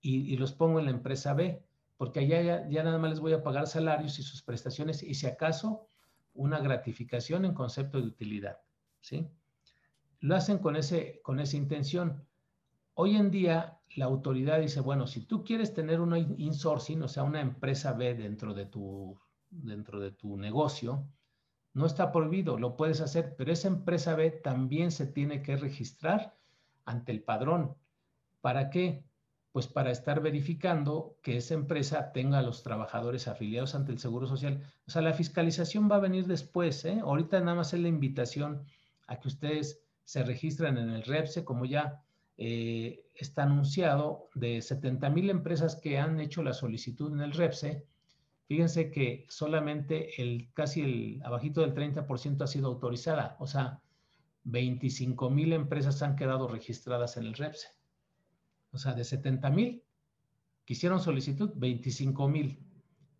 y, los pongo en la empresa B, porque allá ya, ya, nada más les voy a pagar salarios y sus prestaciones, y si acaso una gratificación en concepto de utilidad. ¿sí? Lo hacen con, ese, con esa intención. Hoy en día la autoridad dice, bueno, si tú quieres tener una insourcing, o sea, una empresa B dentro de tu, dentro de tu negocio, no está prohibido, lo puedes hacer, pero esa empresa B también se tiene que registrar ante el padrón. ¿Para qué? Pues para estar verificando que esa empresa tenga a los trabajadores afiliados ante el Seguro Social. O sea, la fiscalización va a venir después. ¿eh? Ahorita nada más es la invitación a que ustedes se registren en el REPSE, como ya eh, está anunciado, de 70 mil empresas que han hecho la solicitud en el REPSE Fíjense que solamente el casi el abajito del 30% ha sido autorizada, o sea, 25 mil empresas han quedado registradas en el REPSE. O sea, de 70 mil que hicieron solicitud, 25 mil.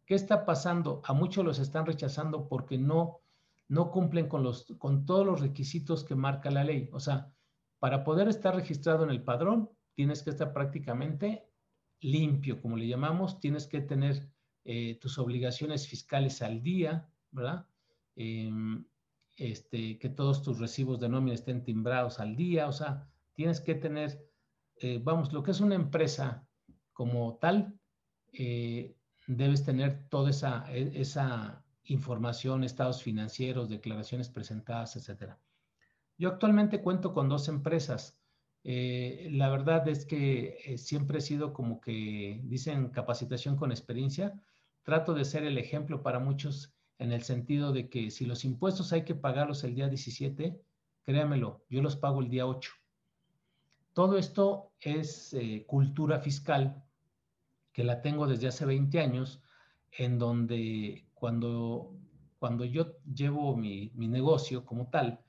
¿Qué está pasando? A muchos los están rechazando porque no, no cumplen con, los, con todos los requisitos que marca la ley. O sea, para poder estar registrado en el padrón, tienes que estar prácticamente limpio, como le llamamos, tienes que tener eh, tus obligaciones fiscales al día, ¿verdad? Em, este, que todos tus recibos de nómina estén timbrados al día, o sea, tienes que tener, eh, vamos, lo que es una empresa como tal, eh, debes tener toda esa, e, esa información, estados financieros, declaraciones presentadas, etcétera. Yo actualmente cuento con dos empresas. la verdad es que siempre he sido como que dicen capacitación con experiencia trato de ser el ejemplo para muchos en el sentido de que si los impuestos hay que pagarlos el día 17, créamelo, yo los pago el día 8. Todo esto es eh, cultura fiscal que la tengo desde hace 20 años, en donde cuando, cuando yo llevo mi, mi negocio como tal,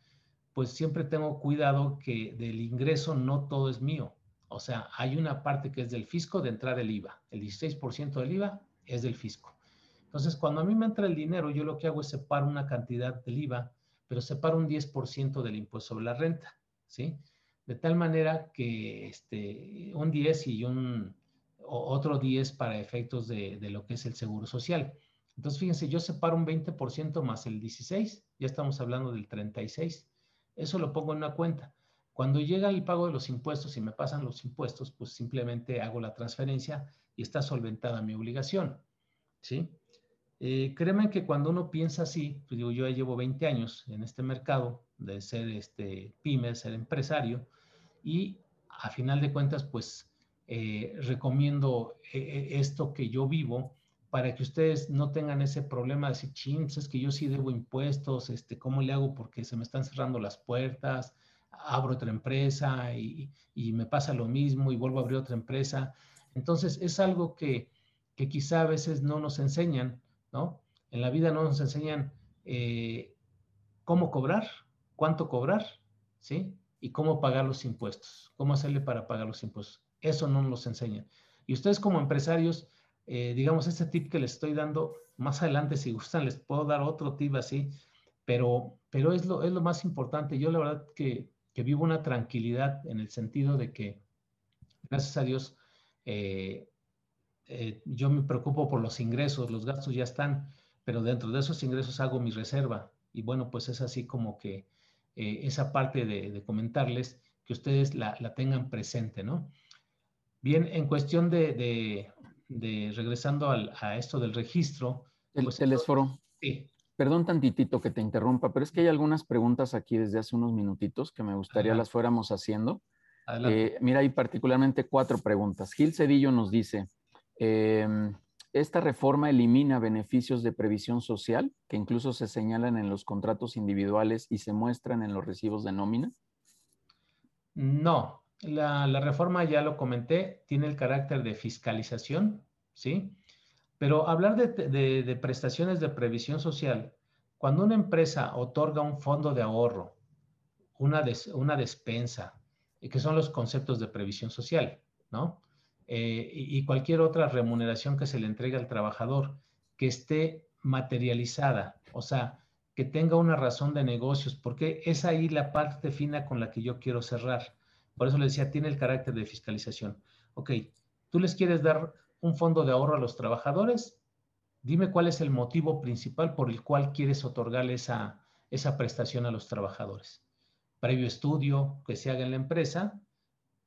pues siempre tengo cuidado que del ingreso no todo es mío. O sea, hay una parte que es del fisco de entrar el IVA. El 16% del IVA es del fisco. Entonces, cuando a mí me entra el dinero, yo lo que hago es separar una cantidad del IVA, pero separo un 10% del impuesto sobre la renta, ¿sí? De tal manera que este, un 10 y un otro 10 para efectos de, de lo que es el seguro social. Entonces, fíjense, yo separo un 20% más el 16, ya estamos hablando del 36. Eso lo pongo en una cuenta. Cuando llega el pago de los impuestos y me pasan los impuestos, pues simplemente hago la transferencia y está solventada mi obligación. ¿sí? Eh, créeme que cuando uno piensa así, pues digo, yo ya llevo 20 años en este mercado de ser este pyme, ser empresario, y a final de cuentas, pues eh, recomiendo eh, esto que yo vivo para que ustedes no tengan ese problema de decir, ching, pues es que yo sí debo impuestos, este, ¿cómo le hago? Porque se me están cerrando las puertas, abro otra empresa y, y me pasa lo mismo y vuelvo a abrir otra empresa. Entonces, es algo que, que quizá a veces no nos enseñan, ¿no? En la vida no nos enseñan eh, cómo cobrar, cuánto cobrar, ¿sí? Y cómo pagar los impuestos, cómo hacerle para pagar los impuestos. Eso no nos enseñan. Y ustedes como empresarios, eh, digamos, este tip que les estoy dando, más adelante, si gustan, les puedo dar otro tip así, pero, pero es, lo, es lo más importante. Yo la verdad que, que vivo una tranquilidad en el sentido de que, gracias a Dios, eh, eh, yo me preocupo por los ingresos, los gastos ya están, pero dentro de esos ingresos hago mi reserva. Y bueno, pues es así como que eh, esa parte de, comentarles que ustedes la, tengan presente, ¿no? Bien, en cuestión de, regresando a esto del registro. El, pues, Sí. Perdón tantitito que te interrumpa, pero es que hay algunas preguntas aquí desde hace unos minutitos que me gustaría las fuéramos haciendo. Eh, mira, hay particularmente cuatro preguntas. Gil Cedillo nos dice, em, ¿esta reforma elimina beneficios de previsión social que incluso se señalan en los contratos individuales y se muestran en los recibos de nómina? No, la, reforma ya lo comenté, tiene el carácter de fiscalización, ¿sí? Pero hablar de, prestaciones de previsión social, cuando una empresa otorga un fondo de ahorro, una, una despensa, que son los conceptos de previsión social, ¿no? Eh, y cualquier otra remuneración que se le entregue al trabajador que esté materializada, o sea, que tenga una razón de negocios, porque es ahí la parte fina con la que yo quiero cerrar. Por eso le decía, tiene el carácter de fiscalización. Ok, tú les quieres dar un fondo de ahorro a los trabajadores, dime cuál es el motivo principal por el cual quieres otorgarle esa, esa prestación a los trabajadores. Previo estudio que se haga en la empresa,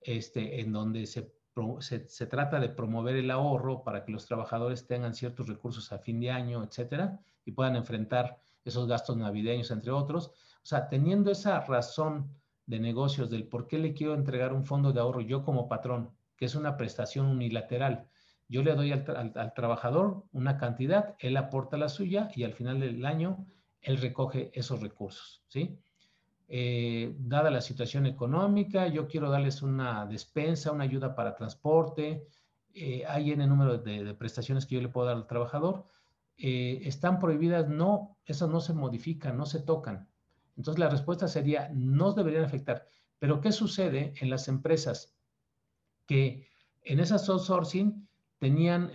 este, en donde se, se, trata de promover el ahorro para que los trabajadores tengan ciertos recursos a fin de año, etcétera, y puedan enfrentar esos gastos navideños, entre otros. O sea, teniendo esa razón de negocios del por qué le quiero entregar un fondo de ahorro yo como patrón, que es una prestación unilateral. Yo le doy al, trabajador una cantidad, él aporta la suya y al final del año él recoge esos recursos, ¿sí? Eh, dada la situación económica, yo quiero darles una despensa, una ayuda para transporte, eh, hay en el número de, prestaciones que yo le puedo dar al trabajador, eh, están prohibidas, no, esas no se modifican, no se tocan. Entonces la respuesta sería, no deberían afectar. Pero ¿qué sucede en las empresas que en esas outsourcing tenían,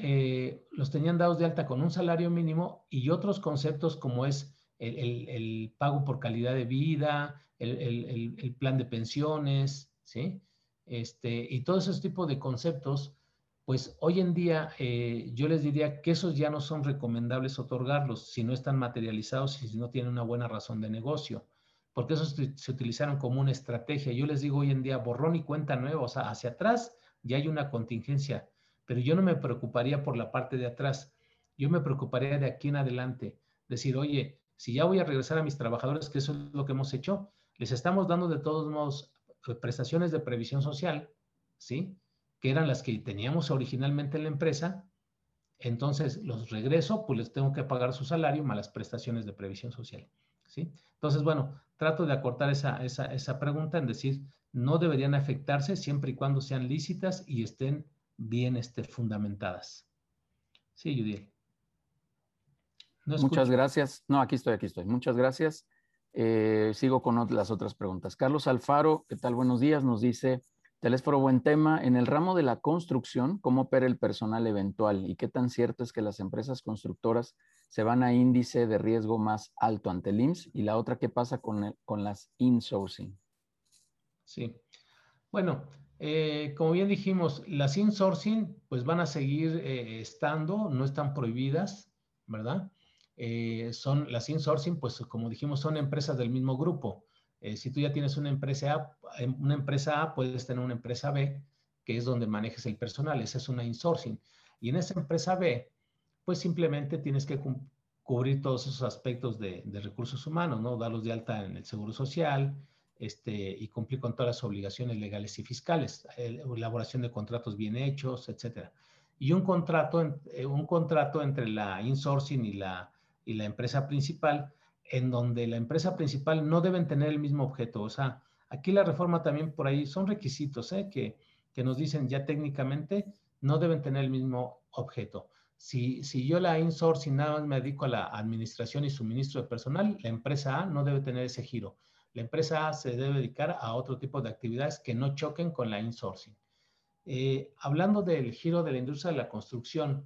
los tenían dados de alta con un salario mínimo y otros conceptos como es el, pago por calidad de vida, el, plan de pensiones, ¿sí? Este, y todos esos tipos de conceptos pues hoy en día eh, yo les diría que esos ya no son recomendables otorgarlos si no están materializados y si no tienen una buena razón de negocio, porque esos se utilizaron como una estrategia. Yo les digo hoy en día borrón y cuenta nueva, o sea, hacia atrás ya hay una contingencia, pero yo no me preocuparía por la parte de atrás, yo me preocuparía de aquí en adelante, decir, oye, si ya voy a regresar a mis trabajadores, que eso es lo que hemos hecho, les estamos dando de todos modos eh, prestaciones de previsión social, ¿sí? que eran las que teníamos originalmente en la empresa, entonces los regreso, pues les tengo que pagar su salario más las prestaciones de previsión social. ¿sí? Entonces, bueno, trato de acortar esa, esa, pregunta en decir, no deberían afectarse siempre y cuando sean lícitas y estén bien este, fundamentadas. Sí, Muchas gracias. No, aquí estoy, aquí estoy. Muchas gracias. Eh, sigo con las otras preguntas. Carlos Alfaro, ¿qué tal? Buenos días. Nos dice, Telésforo, buen tema. En el ramo de la construcción, ¿cómo opera el personal eventual y qué tan cierto es que las empresas constructoras se van a índice de riesgo más alto ante el IMSS? Y la otra, ¿qué pasa con, con las insourcing? Sí. Bueno, eh, como bien dijimos, las insourcing pues van a seguir eh, estando, no están prohibidas, ¿verdad? Eh, son las insourcing, pues como dijimos, son empresas del mismo grupo. Eh, si tú ya tienes una empresa, A, una empresa A, puedes tener una empresa B, que es donde manejes el personal. Esa es una insourcing. Y en esa empresa B, pues simplemente tienes que cubrir todos esos aspectos de, recursos humanos, ¿no? Darlos de alta en el seguro social este, y cumplir con todas las obligaciones legales y fiscales, elaboración de contratos bien hechos, etcétera. Y un contrato, eh, un contrato entre la insourcing y la, y la empresa principal en donde la empresa principal no deben tener el mismo objeto. O sea, aquí la reforma también por ahí son requisitos ¿eh? que, que nos dicen ya técnicamente no deben tener el mismo objeto. Si, si yo la insourcing nada más me dedico a la administración y suministro de personal, la empresa A no debe tener ese giro. La empresa A se debe dedicar a otro tipo de actividades que no choquen con la insourcing. Eh, hablando del giro de la industria de la construcción,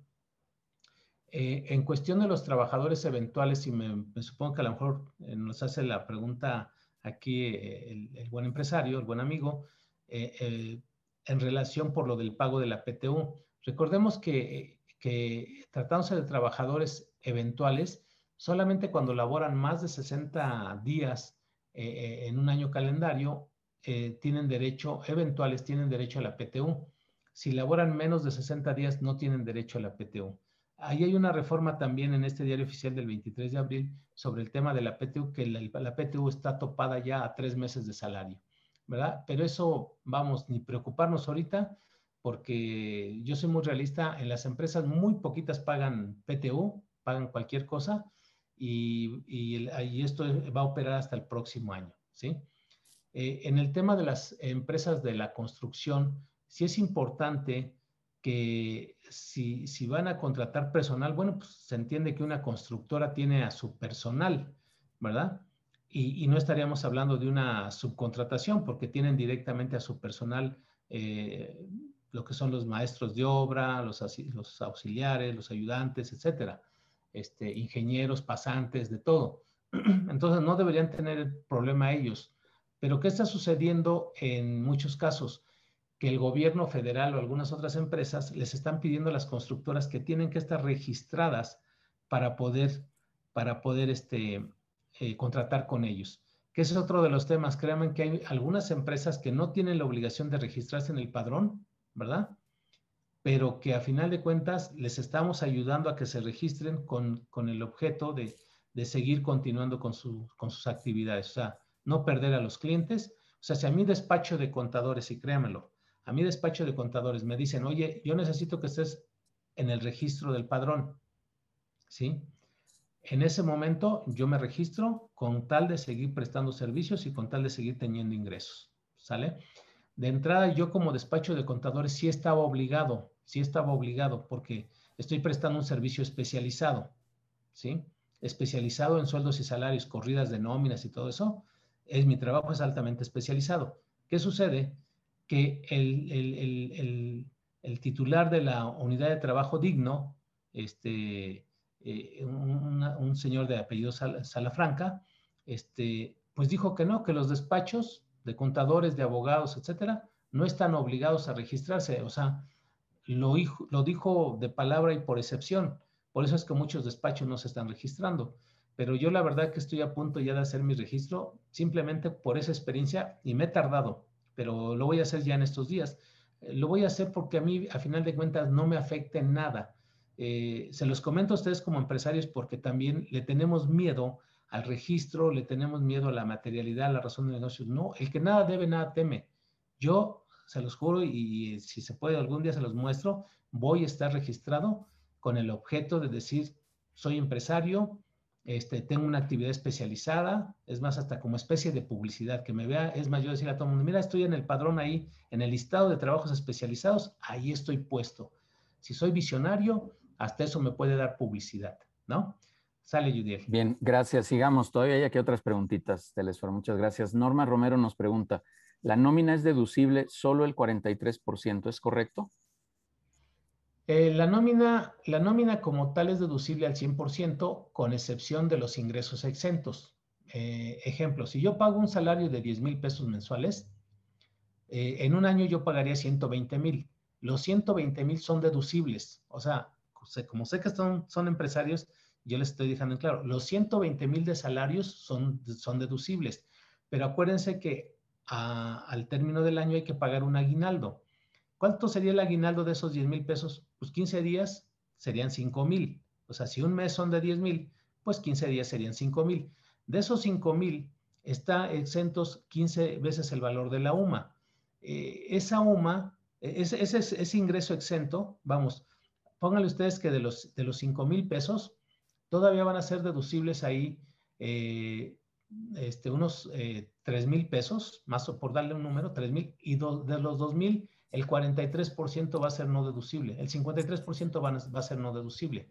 eh, en cuestión de los trabajadores eventuales, y me, supongo que a lo mejor eh, nos hace la pregunta aquí eh, el, buen empresario, el buen amigo, en relación por lo del pago de la PTU. Recordemos que, que tratándose de trabajadores eventuales, solamente cuando laboran más de 60 días en un año calendario, tienen derecho, eventuales tienen derecho a la PTU. Si laboran menos de 60 días, no tienen derecho a la PTU. Ahí hay una reforma también en este diario oficial del 23 de abril sobre el tema de la PTU, que la, PTU está topada ya a tres meses de salario, ¿verdad? Pero eso, vamos, ni preocuparnos ahorita, porque yo soy muy realista, en las empresas muy poquitas pagan PTU, pagan cualquier cosa, y, y, esto va a operar hasta el próximo año, ¿sí? Eh, en el tema de las empresas de la construcción, sí es importante que si, si, van a contratar personal, bueno, pues se entiende que una constructora tiene a su personal, ¿verdad? Y, no estaríamos hablando de una subcontratación porque tienen directamente a su personal eh, lo que son los maestros de obra, los, los auxiliares, los ayudantes, etcétera, este, ingenieros, pasantes, de todo. Entonces no deberían tener problema ellos. Pero ¿qué está sucediendo en muchos casos? Que el gobierno federal o algunas otras empresas les están pidiendo a las constructoras que tienen que estar registradas para poder, para poder este, eh, contratar con ellos. Que ese es otro de los temas. Créanme que hay algunas empresas que no tienen la obligación de registrarse en el padrón, ¿verdad? Pero que a final de cuentas les estamos ayudando a que se registren con, con el objeto de, de seguir continuando con, su, con sus actividades. O sea, no perder a los clientes. O sea, si a mi despacho de contadores, y créamelo, a mi despacho de contadores me dicen, oye, yo necesito que estés en el registro del padrón, ¿sí? En ese momento yo me registro con tal de seguir prestando servicios y con tal de seguir teniendo ingresos, ¿sale? De entrada yo como despacho de contadores sí estaba obligado, sí estaba obligado porque estoy prestando un servicio especializado, ¿sí? Especializado en sueldos y salarios, corridas de nóminas y todo eso es mi trabajo es altamente especializado. ¿Qué sucede? Que el, titular de la unidad de trabajo digno, este, eh, un, señor de apellido Salafranca, este, pues dijo que no, que los despachos de contadores, de abogados, etcétera, no están obligados a registrarse. O sea, lo, lo dijo de palabra y por excepción. Por eso es que muchos despachos no se están registrando pero yo la verdad que estoy a punto ya de hacer mi registro simplemente por esa experiencia y me he tardado, pero lo voy a hacer ya en estos días. Eh, lo voy a hacer porque a mí, a final de cuentas, no me afecta nada. Eh, se los comento a ustedes como empresarios porque también le tenemos miedo al registro, le tenemos miedo a la materialidad, a la razón de negocios. No, el que nada debe, nada teme. Yo se los juro y si se puede algún día se los muestro, voy a estar registrado con el objeto de decir, soy empresario, este, tengo una actividad especializada, es más, hasta como especie de publicidad, que me vea, es más, yo decir a todo el mundo, mira, estoy en el padrón ahí, en el listado de trabajos especializados, ahí estoy puesto. Si soy visionario, hasta eso me puede dar publicidad, ¿no? Sale, Judiel. Bien, gracias. Sigamos. Todavía hay aquí otras preguntitas, Telesforo. Muchas gracias. Norma Romero nos pregunta, ¿la nómina es deducible solo el 43%? ¿Es correcto? Eh, la, nómina, la nómina como tal es deducible al 100% con excepción de los ingresos exentos. Eh, ejemplo, si yo pago un salario de 10 mil pesos mensuales, eh, en un año yo pagaría 120 mil. Los 120 mil son deducibles. O sea, como sé que son, son empresarios, yo les estoy dejando en claro, los 120 mil de salarios son, son deducibles. Pero acuérdense que al término del año hay que pagar un aguinaldo. ¿Cuánto sería el aguinaldo de esos 10 mil pesos? Pues 15 días serían 5 mil. O sea, si un mes son de 10 mil, pues 15 días serían 5 mil. De esos 5 mil está exentos 15 veces el valor de la UMA. Eh, esa UMA, e, ese, ese, ingreso exento, vamos, pónganle ustedes que de los, de los 5 mil pesos, todavía van a ser deducibles ahí eh, este, unos eh, 3 mil pesos, más por darle un número, 3 mil, y de los 2 mil el 43% va a ser no deducible, el 53% va a, ser no deducible.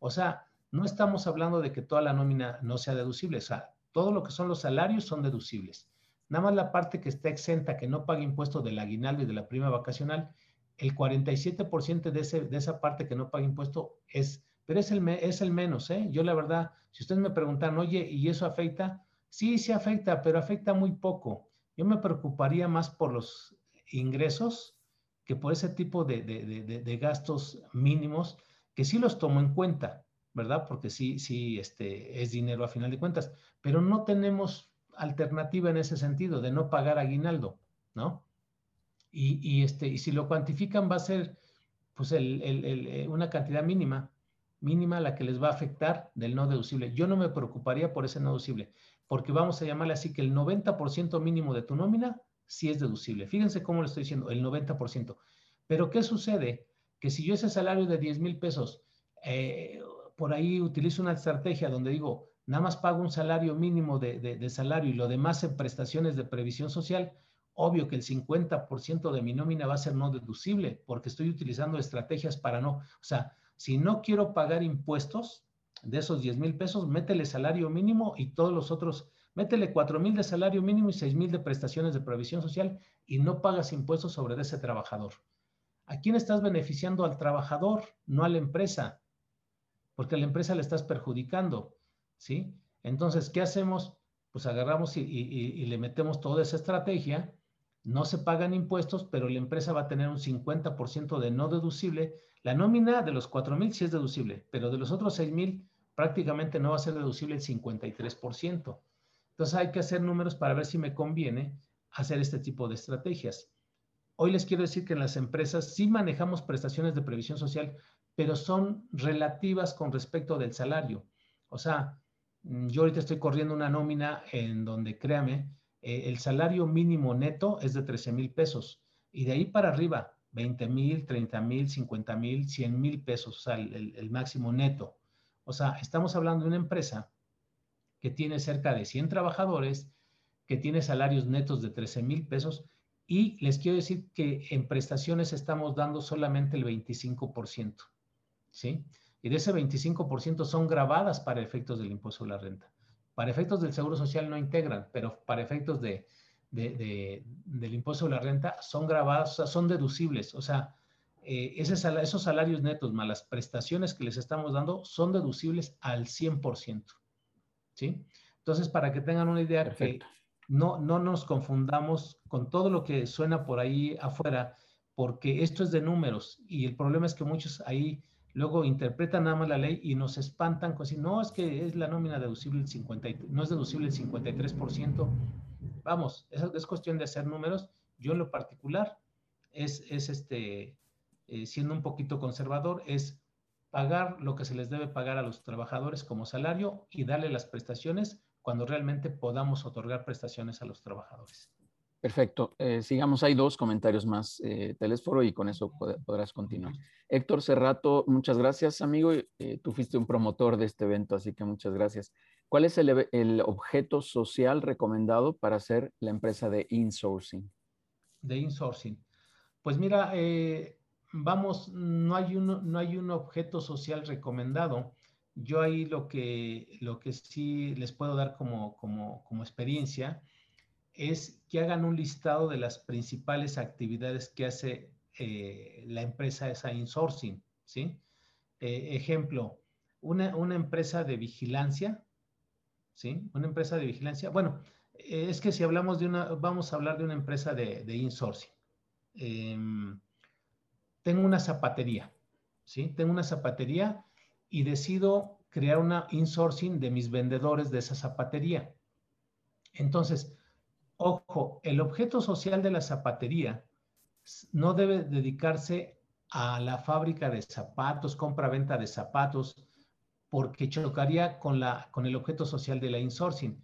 O sea, no estamos hablando de que toda la nómina no sea deducible, o sea, todo lo que son los salarios son deducibles. Nada más la parte que está exenta, que no paga impuesto del aguinaldo y de la prima vacacional, el 47% de, ese, de esa parte que no paga impuesto es, pero es el, es el menos, ¿eh? Yo la verdad, si ustedes me preguntan, oye, ¿y eso afecta? Sí, sí afecta, pero afecta muy poco. Yo me preocuparía más por los ingresos que por ese tipo de, gastos mínimos, que sí los tomo en cuenta, ¿verdad? Porque sí, sí, este, es dinero a final de cuentas, pero no tenemos alternativa en ese sentido de no pagar aguinaldo, ¿no? Y, este, y si lo cuantifican va a ser pues eh, una cantidad mínima, mínima la que les va a afectar del no deducible. Yo no me preocuparía por ese no deducible, porque vamos a llamarle así que el 90% mínimo de tu nómina sí es deducible. Fíjense cómo le estoy diciendo, el 90%. Pero ¿qué sucede? Que si yo ese salario de 10 mil pesos, eh, por ahí utilizo una estrategia donde digo, nada más pago un salario mínimo de, salario y lo demás en prestaciones de previsión social, obvio que el 50% de mi nómina va a ser no deducible porque estoy utilizando estrategias para no, o sea, si no quiero pagar impuestos de esos 10 mil pesos, métele salario mínimo y todos los otros Métele 4 mil de salario mínimo y 6 mil de prestaciones de previsión social y no pagas impuestos sobre ese trabajador. ¿A quién estás beneficiando? Al trabajador, no a la empresa, porque a la empresa le estás perjudicando, ¿sí? Entonces, ¿qué hacemos? Pues agarramos y, le metemos toda esa estrategia, no se pagan impuestos, pero la empresa va a tener un 50% de no deducible. La nómina de los 4 mil sí es deducible, pero de los otros 6 mil prácticamente no va a ser deducible el 53%. Entonces hay que hacer números para ver si me conviene hacer este tipo de estrategias. Hoy les quiero decir que en las empresas sí manejamos prestaciones de previsión social, pero son relativas con respecto del salario. O sea, mm, yo ahorita estoy corriendo una nómina en donde, créame, eh, el salario mínimo neto es de 13 mil pesos y de ahí para arriba, 20 mil, 30 mil, 50 mil, 100 mil pesos, o sea, el, el máximo neto. O sea, estamos hablando de una empresa que tiene cerca de 100 trabajadores, que tiene salarios netos de 13 mil pesos y les quiero decir que en prestaciones estamos dando solamente el 25%, ¿sí? Y de ese 25% son grabadas para efectos del impuesto a la renta. Para efectos del seguro social no integran, pero para efectos de, del impuesto a la renta son grabadas, o sea, son deducibles. O sea, eh, esos salarios netos más las prestaciones que les estamos dando son deducibles al 100%. ¿Sí? Entonces, para que tengan una idea, que no, no nos confundamos con todo lo que suena por ahí afuera, porque esto es de números y el problema es que muchos ahí luego interpretan nada más la ley y nos espantan con decir, no, es que es la nómina deducible el 50, no es deducible el 53%. Vamos, es, es cuestión de hacer números. Yo en lo particular es, es este, eh, siendo un poquito conservador, es pagar lo que se les debe pagar a los trabajadores como salario y darle las prestaciones cuando realmente podamos otorgar prestaciones a los trabajadores. Perfecto. Eh, sigamos, hay dos comentarios más, eh, Telésforo, y con eso podrás continuar. Héctor Cerrato, muchas gracias, amigo. Eh, tú fuiste un promotor de este evento, así que muchas gracias. ¿Cuál es el, el objeto social recomendado para hacer la empresa de insourcing? De insourcing. Pues mira, eh, vamos, no hay, no hay un objeto social recomendado. Yo ahí lo que, lo que sí les puedo dar como, como, como experiencia es que hagan un listado de las principales actividades que hace eh, la empresa esa insourcing, ¿sí? Eh, ejemplo, una, una, empresa de vigilancia, ¿sí? Una empresa de vigilancia, bueno, es que si hablamos de una, vamos a hablar de una empresa de, de insourcing. Tengo una zapatería, ¿sí? Tengo una zapatería y decido crear una insourcing de mis vendedores de esa zapatería. Entonces, ojo, el objeto social de la zapatería no debe dedicarse a la fábrica de zapatos, compra-venta de zapatos, porque chocaría con, la, con el objeto social de la insourcing.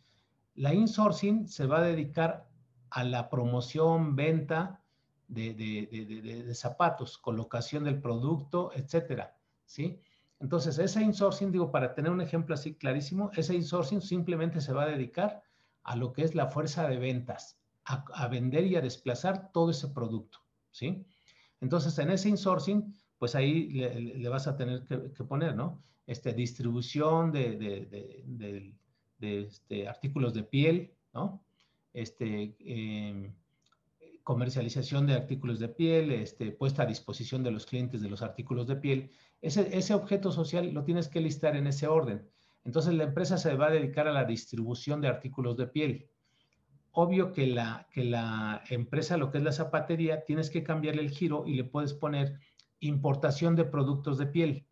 La insourcing se va a dedicar a la promoción, venta de, de, de zapatos, colocación del producto, etcétera, ¿sí? Entonces, ese insourcing, digo, para tener un ejemplo así clarísimo, ese insourcing simplemente se va a dedicar a lo que es la fuerza de ventas, a, vender y a desplazar todo ese producto, ¿sí? Entonces, en ese insourcing, pues ahí le, vas a tener que, poner, ¿no? Este, distribución de, de, de este, artículos de piel, ¿no? Este, em, comercialización de artículos de piel, este, puesta a disposición de los clientes de los artículos de piel, ese, objeto social lo tienes que listar en ese orden. Entonces la empresa se va a dedicar a la distribución de artículos de piel. Obvio que la, empresa, lo que es la zapatería, tienes que cambiarle el giro y le puedes poner importación de productos de piel.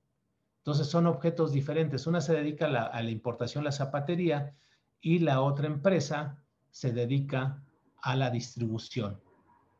Entonces son objetos diferentes. Una se dedica a la, a la importación, la zapatería, y la otra empresa se dedica a la distribución.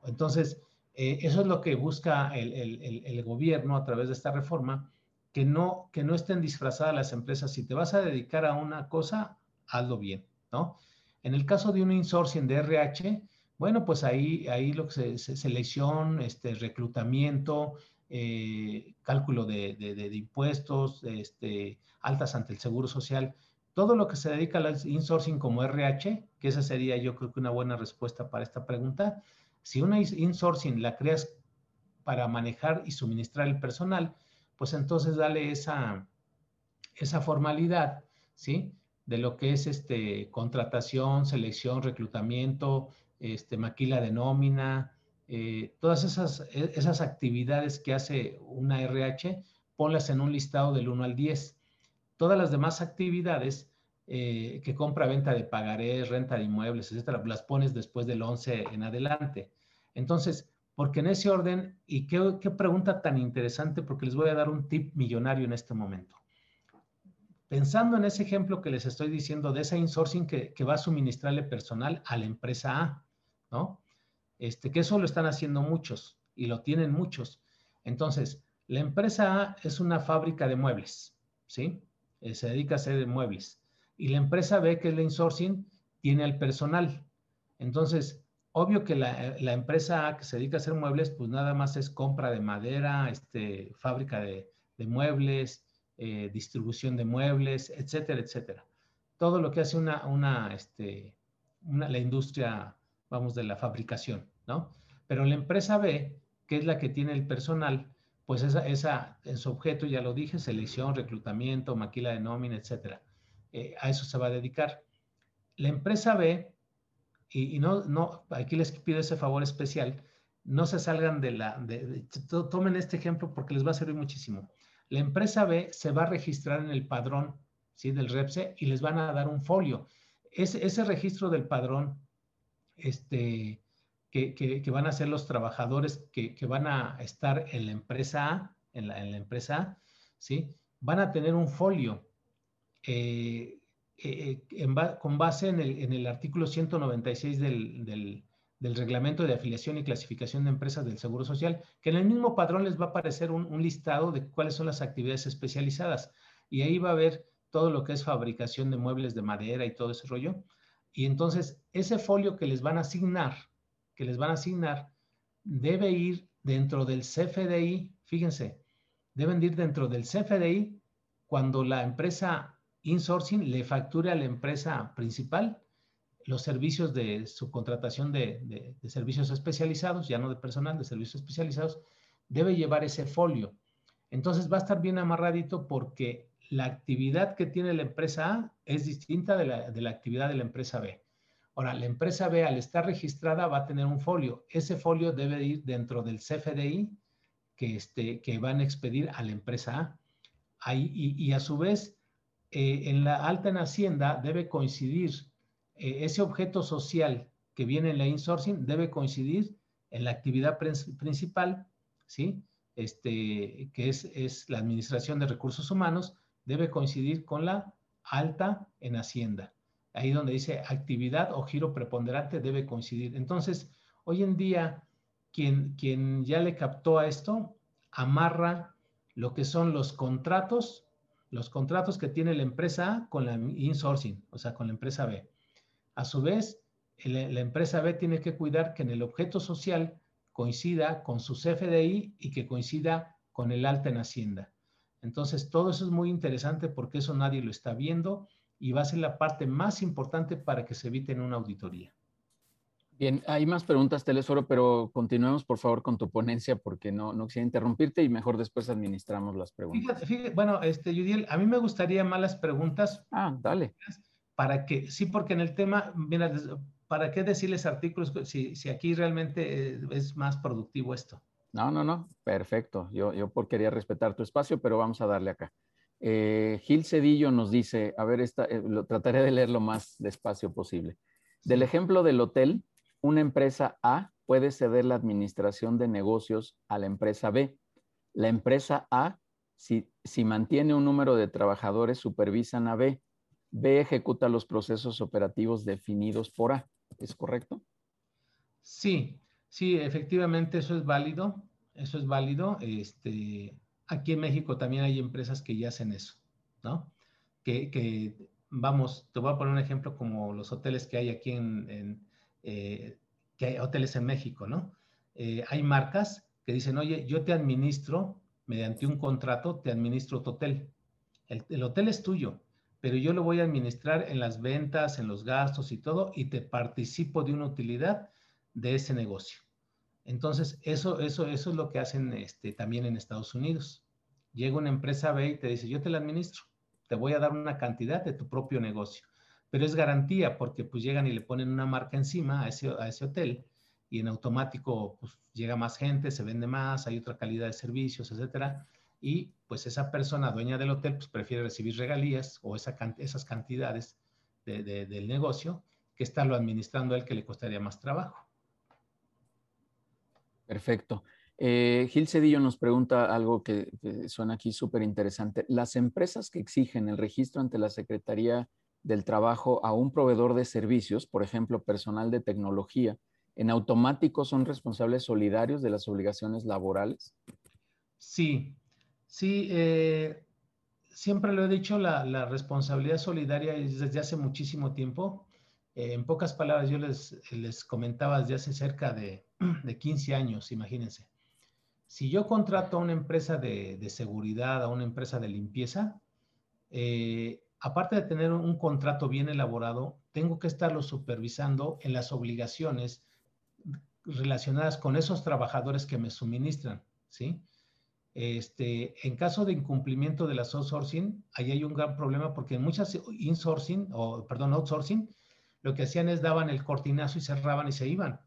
Entonces, eh, eso es lo que busca el, gobierno a través de esta reforma, que no, que no estén disfrazadas las empresas. Si te vas a dedicar a una cosa, hazlo bien, ¿no? En el caso de un insourcing de RH, bueno, pues ahí, ahí lo que se, selección, este, reclutamiento, eh, cálculo de, de, impuestos, este, altas ante el seguro social, todo lo que se dedica al insourcing como RH, que esa sería yo creo que una buena respuesta para esta pregunta, si una insourcing la creas para manejar y suministrar el personal, pues entonces dale esa, esa formalidad, ¿sí? De lo que es este, contratación, selección, reclutamiento, este, maquila de nómina, eh, todas esas, e, esas actividades que hace una RH, ponlas en un listado del 1 al 10. Todas las demás actividades, eh, que compra, venta de pagarés, renta de inmuebles, etcétera, las pones después del 11 en adelante. Entonces, porque en ese orden, y qué, pregunta tan interesante, porque les voy a dar un tip millonario en este momento. Pensando en ese ejemplo que les estoy diciendo de esa insourcing que, que va a suministrarle personal a la empresa A, ¿no? Este, que eso lo están haciendo muchos y lo tienen muchos. Entonces, la empresa A es una fábrica de muebles, ¿sí? Eh, se dedica a hacer muebles. Y la empresa B, que es la insourcing, tiene el personal. Entonces, obvio que la, empresa A que se dedica a hacer muebles, pues nada más es compra de madera, este, fábrica de, muebles, eh, distribución de muebles, etcétera, etcétera. Todo lo que hace una, una, este, una, la industria, vamos, de la fabricación, ¿no? Pero la empresa B, que es la que tiene el personal, pues esa, esa en su objeto, ya lo dije, selección, reclutamiento, maquila de nómina, etcétera. Eh, a eso se va a dedicar. La empresa B, y, no, no, aquí les pido ese favor especial, no se salgan de la, tomen este ejemplo porque les va a servir muchísimo. La empresa B se va a registrar en el padrón ¿sí? del REPSE y les van a dar un folio. Ese, ese registro del padrón, este, que, van a ser los trabajadores que, van a estar en la empresa A, en la, empresa A, ¿sí? Van a tener un folio eh, eh, con base en el, artículo 196 del, reglamento de afiliación y clasificación de empresas del Seguro Social, que en el mismo padrón les va a aparecer un, un listado de cuáles son las actividades especializadas. Y ahí va a ver todo lo que es fabricación de muebles de madera y todo ese rollo. Y entonces, ese folio que les van a asignar, que les van a asignar debe ir dentro del CFDI, fíjense, deben ir dentro del CFDI cuando la empresa insourcing le facture a la empresa principal los servicios de subcontratación de, de, servicios especializados, ya no de personal, de servicios especializados, debe llevar ese folio. Entonces va a estar bien amarradito porque la actividad que tiene la empresa A es distinta de la, de la actividad de la empresa B. Ahora, la empresa B, al estar registrada, va a tener un folio. Ese folio debe ir dentro del CFDI que, este, que van a expedir a la empresa A. Ahí, y, a su vez, eh, en la alta en Hacienda debe coincidir eh, ese objeto social que viene en la insourcing, debe coincidir en la actividad principal, ¿sí? Este, que es, es la administración de recursos humanos, debe coincidir con la alta en Hacienda ahí donde dice actividad o giro preponderante debe coincidir. Entonces, hoy en día, quien, quien ya le captó a esto, amarra lo que son los contratos, los contratos que tiene la empresa A con la insourcing, o sea, con la empresa B. A su vez, la empresa B tiene que cuidar que en el objeto social coincida con su CFDI y que coincida con el alta en Hacienda. Entonces, todo eso es muy interesante porque eso nadie lo está viendo y va a ser la parte más importante para que se eviten una auditoría. Bien, hay más preguntas, Telesoro, pero continuemos por favor con tu ponencia porque no, no quisiera interrumpirte y mejor después administramos las preguntas. Fíjate, bueno, este, Judiel, a mí me gustaría más las preguntas. Ah, dale. Para que, sí, porque en el tema, mira, ¿para qué decirles artículos si, si aquí realmente eh, es más productivo esto? No, no, no, perfecto. Yo, yo por quería respetar tu espacio, pero vamos a darle acá. Eh, Gil Cedillo nos dice, a ver, esta, eh, lo, trataré de leer lo más despacio posible. Del ejemplo del hotel, una empresa A puede ceder la administración de negocios a la empresa B. La empresa A, si, si mantiene un número de trabajadores, supervisan a B. B ejecuta los procesos operativos definidos por A. ¿Es correcto? Sí, sí, efectivamente eso es válido. Eso es válido. Este, aquí en México también hay empresas que ya hacen eso, ¿no? Que, vamos, te voy a poner un ejemplo como los hoteles que hay aquí en, eh, que hay hoteles en México, ¿no? Eh, hay marcas que dicen, oye, yo te administro, mediante un contrato, te administro tu hotel. El, el, hotel es tuyo, pero yo lo voy a administrar en las ventas, en los gastos y todo, y te participo de una utilidad de ese negocio. Entonces, eso, eso, eso es lo que hacen este, también en Estados Unidos. Llega una empresa B y te dice, yo te la administro, te voy a dar una cantidad de tu propio negocio. Pero es garantía porque pues llegan y le ponen una marca encima a ese, a ese hotel y en automático pues llega más gente, se vende más, hay otra calidad de servicios, etcétera. y pues esa persona dueña del hotel pues prefiere recibir regalías o esa, esas cantidades del negocio que estarlo administrando a él que le costaría más trabajo. Perfecto. Eh, Gil Cedillo nos pregunta algo que, suena aquí súper interesante. Las empresas que exigen el registro ante la Secretaría del Trabajo a un proveedor de servicios, por ejemplo, personal de tecnología, ¿en automático son responsables solidarios de las obligaciones laborales? Sí, sí. Eh, siempre lo he dicho, la, responsabilidad solidaria es desde hace muchísimo tiempo. Eh, en pocas palabras, yo les, les comentaba desde hace cerca de, de 15 años, imagínense si yo contrato a una empresa de, seguridad, a una empresa de limpieza, eh, aparte de tener un contrato bien elaborado, tengo que estarlo supervisando en las obligaciones relacionadas con esos trabajadores que me suministran, ¿sí? Este, en caso de incumplimiento de la outsourcing, ahí hay un gran problema porque muchas insourcing, o perdón, outsourcing, lo que hacían es daban el cortinazo y cerraban y se iban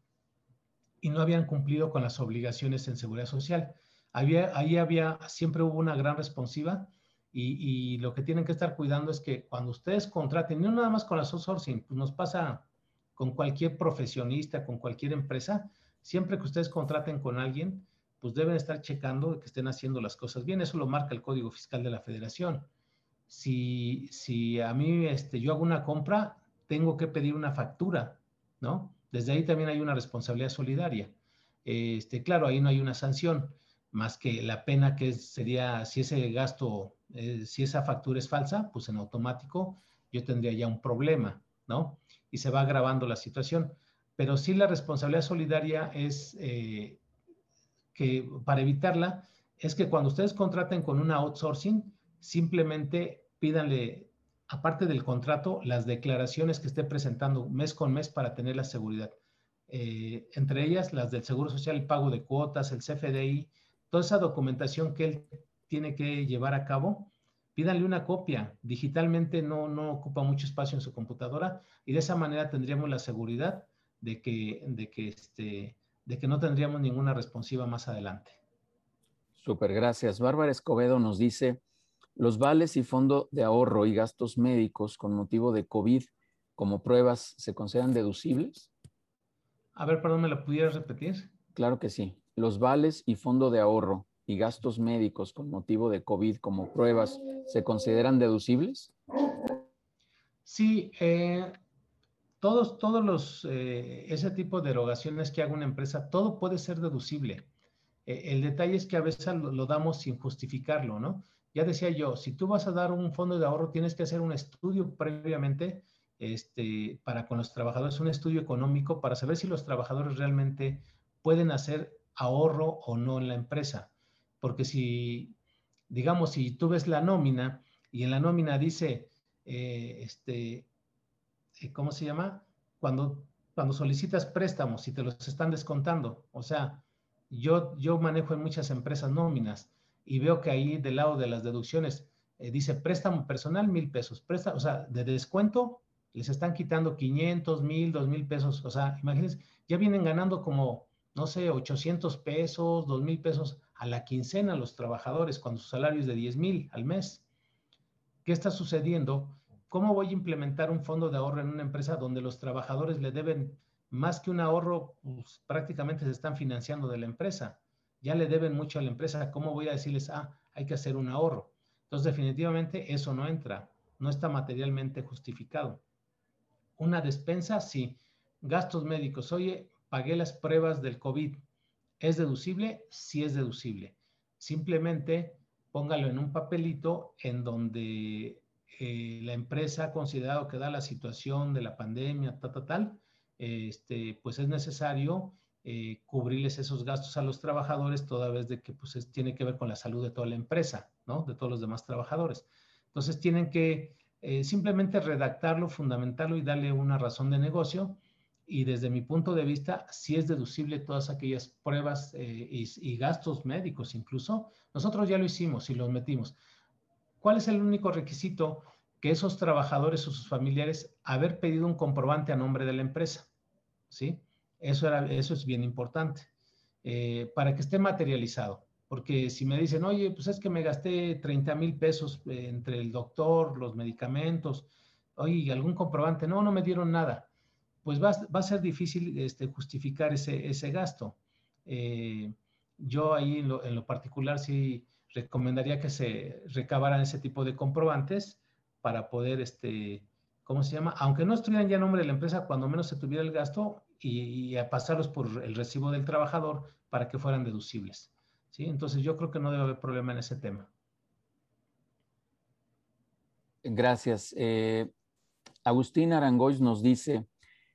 y no habían cumplido con las obligaciones en seguridad social. Había, ahí había, siempre hubo una gran responsiva y, lo que tienen que estar cuidando es que cuando ustedes contraten, no nada más con la outsourcing, pues nos pasa con cualquier profesionista, con cualquier empresa, siempre que ustedes contraten con alguien, pues deben estar checando que estén haciendo las cosas bien. Eso lo marca el Código Fiscal de la Federación. Si, si a mí este, yo hago una compra, tengo que pedir una factura, ¿no? Desde ahí también hay una responsabilidad solidaria. Este, claro, ahí no hay una sanción, más que la pena que sería, si ese gasto, eh, si esa factura es falsa, pues en automático yo tendría ya un problema, ¿no? Y se va agravando la situación. Pero sí la responsabilidad solidaria es eh, que para evitarla, es que cuando ustedes contraten con una outsourcing, simplemente pídanle aparte del contrato, las declaraciones que esté presentando mes con mes para tener la seguridad. Eh, entre ellas, las del Seguro Social, el pago de cuotas, el CFDI, toda esa documentación que él tiene que llevar a cabo, pídanle una copia. Digitalmente no, no ocupa mucho espacio en su computadora y de esa manera tendríamos la seguridad de que, de que, este, de que no tendríamos ninguna responsiva más adelante. Súper, gracias. Bárbara Escobedo nos dice, los vales y fondo de ahorro y gastos médicos con motivo de COVID como pruebas se consideran deducibles? A ver, perdón, ¿me lo pudieras repetir? Claro que sí. Los vales y fondo de ahorro y gastos médicos con motivo de COVID como pruebas se consideran deducibles? Sí, eh, todos, todos los, eh, ese tipo de erogaciones que haga una empresa, todo puede ser deducible. Eh, el detalle es que a veces lo, damos sin justificarlo, ¿no? ya decía yo, si tú vas a dar un fondo de ahorro, tienes que hacer un estudio previamente este, para con los trabajadores, un estudio económico para saber si los trabajadores realmente pueden hacer ahorro o no en la empresa. Porque si, digamos, si tú ves la nómina y en la nómina dice, eh, este, eh, ¿cómo se llama? Cuando, cuando solicitas préstamos y te los están descontando. O sea, yo, yo manejo en muchas empresas nóminas y veo que ahí del lado de las deducciones eh, dice préstamo personal mil pesos, préstamo, o sea, de descuento les están quitando 500, mil, dos mil pesos, o sea, imagínense, ya vienen ganando como, no sé, 800 pesos, dos mil pesos a la quincena los trabajadores cuando su salario es de 10 mil al mes. ¿Qué está sucediendo? ¿Cómo voy a implementar un fondo de ahorro en una empresa donde los trabajadores le deben más que un ahorro, pues, prácticamente se están financiando de la empresa? ya le deben mucho a la empresa, ¿cómo voy a decirles, ah, hay que hacer un ahorro? Entonces, definitivamente eso no entra, no está materialmente justificado. Una despensa, sí. Gastos médicos, oye, pagué las pruebas del COVID. ¿Es deducible? Sí es deducible. Simplemente póngalo en un papelito en donde eh, la empresa ha considerado que da la situación de la pandemia, tal, tal, tal, este, pues es necesario eh, cubrirles esos gastos a los trabajadores, toda vez de que pues, tiene que ver con la salud de toda la empresa, ¿no? De todos los demás trabajadores. Entonces tienen que eh, simplemente redactarlo, fundamentarlo y darle una razón de negocio. Y desde mi punto de vista, si es deducible todas aquellas pruebas eh, y, y, gastos médicos incluso. Nosotros ya lo hicimos y los metimos. ¿Cuál es el único requisito? Que esos trabajadores o sus familiares haber pedido un comprobante a nombre de la empresa. ¿Sí? Eso, era, eso es bien importante. Eh, para que esté materializado. Porque si me dicen, oye, pues es que me gasté 30 mil pesos entre el doctor, los medicamentos, oye, ¿algún comprobante? No, no me dieron nada. Pues va, a ser difícil este, justificar ese, ese gasto. Eh, yo ahí en lo, particular sí recomendaría que se recabaran ese tipo de comprobantes para poder, este, ¿cómo se llama? Aunque no estuvieran ya en nombre de la empresa, cuando menos se tuviera el gasto y, a pasarlos por el recibo del trabajador para que fueran deducibles. ¿sí? Entonces yo creo que no debe haber problema en ese tema. Gracias. Eh, Agustín Arangois nos dice,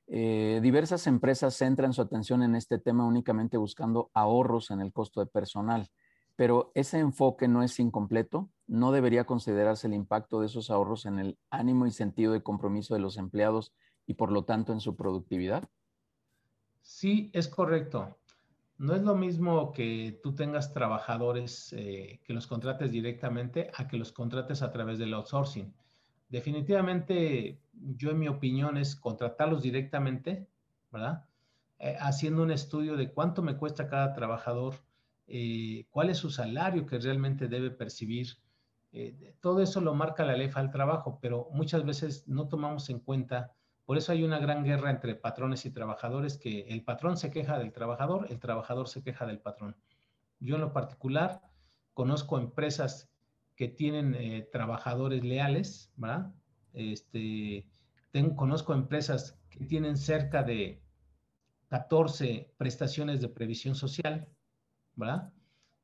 eh, diversas empresas centran su atención en este tema únicamente buscando ahorros en el costo de personal, pero ese enfoque no es incompleto. ¿No debería considerarse el impacto de esos ahorros en el ánimo y sentido de compromiso de los empleados y por lo tanto en su productividad? Sí, es correcto. No es lo mismo que tú tengas trabajadores eh, que los contrates directamente a que los contrates a través del outsourcing. Definitivamente, yo en mi opinión es contratarlos directamente, ¿verdad? Eh, haciendo un estudio de cuánto me cuesta cada trabajador, eh, cuál es su salario que realmente debe percibir. todo eso lo marca la ley al trabajo, pero muchas veces no tomamos en cuenta por eso hay una gran guerra entre patrones y trabajadores, que el patrón se queja del trabajador, el trabajador se queja del patrón. Yo en lo particular conozco empresas que tienen eh, trabajadores leales, ¿verdad? Este, tengo, conozco empresas que tienen cerca de 14 prestaciones de previsión social, ¿verdad?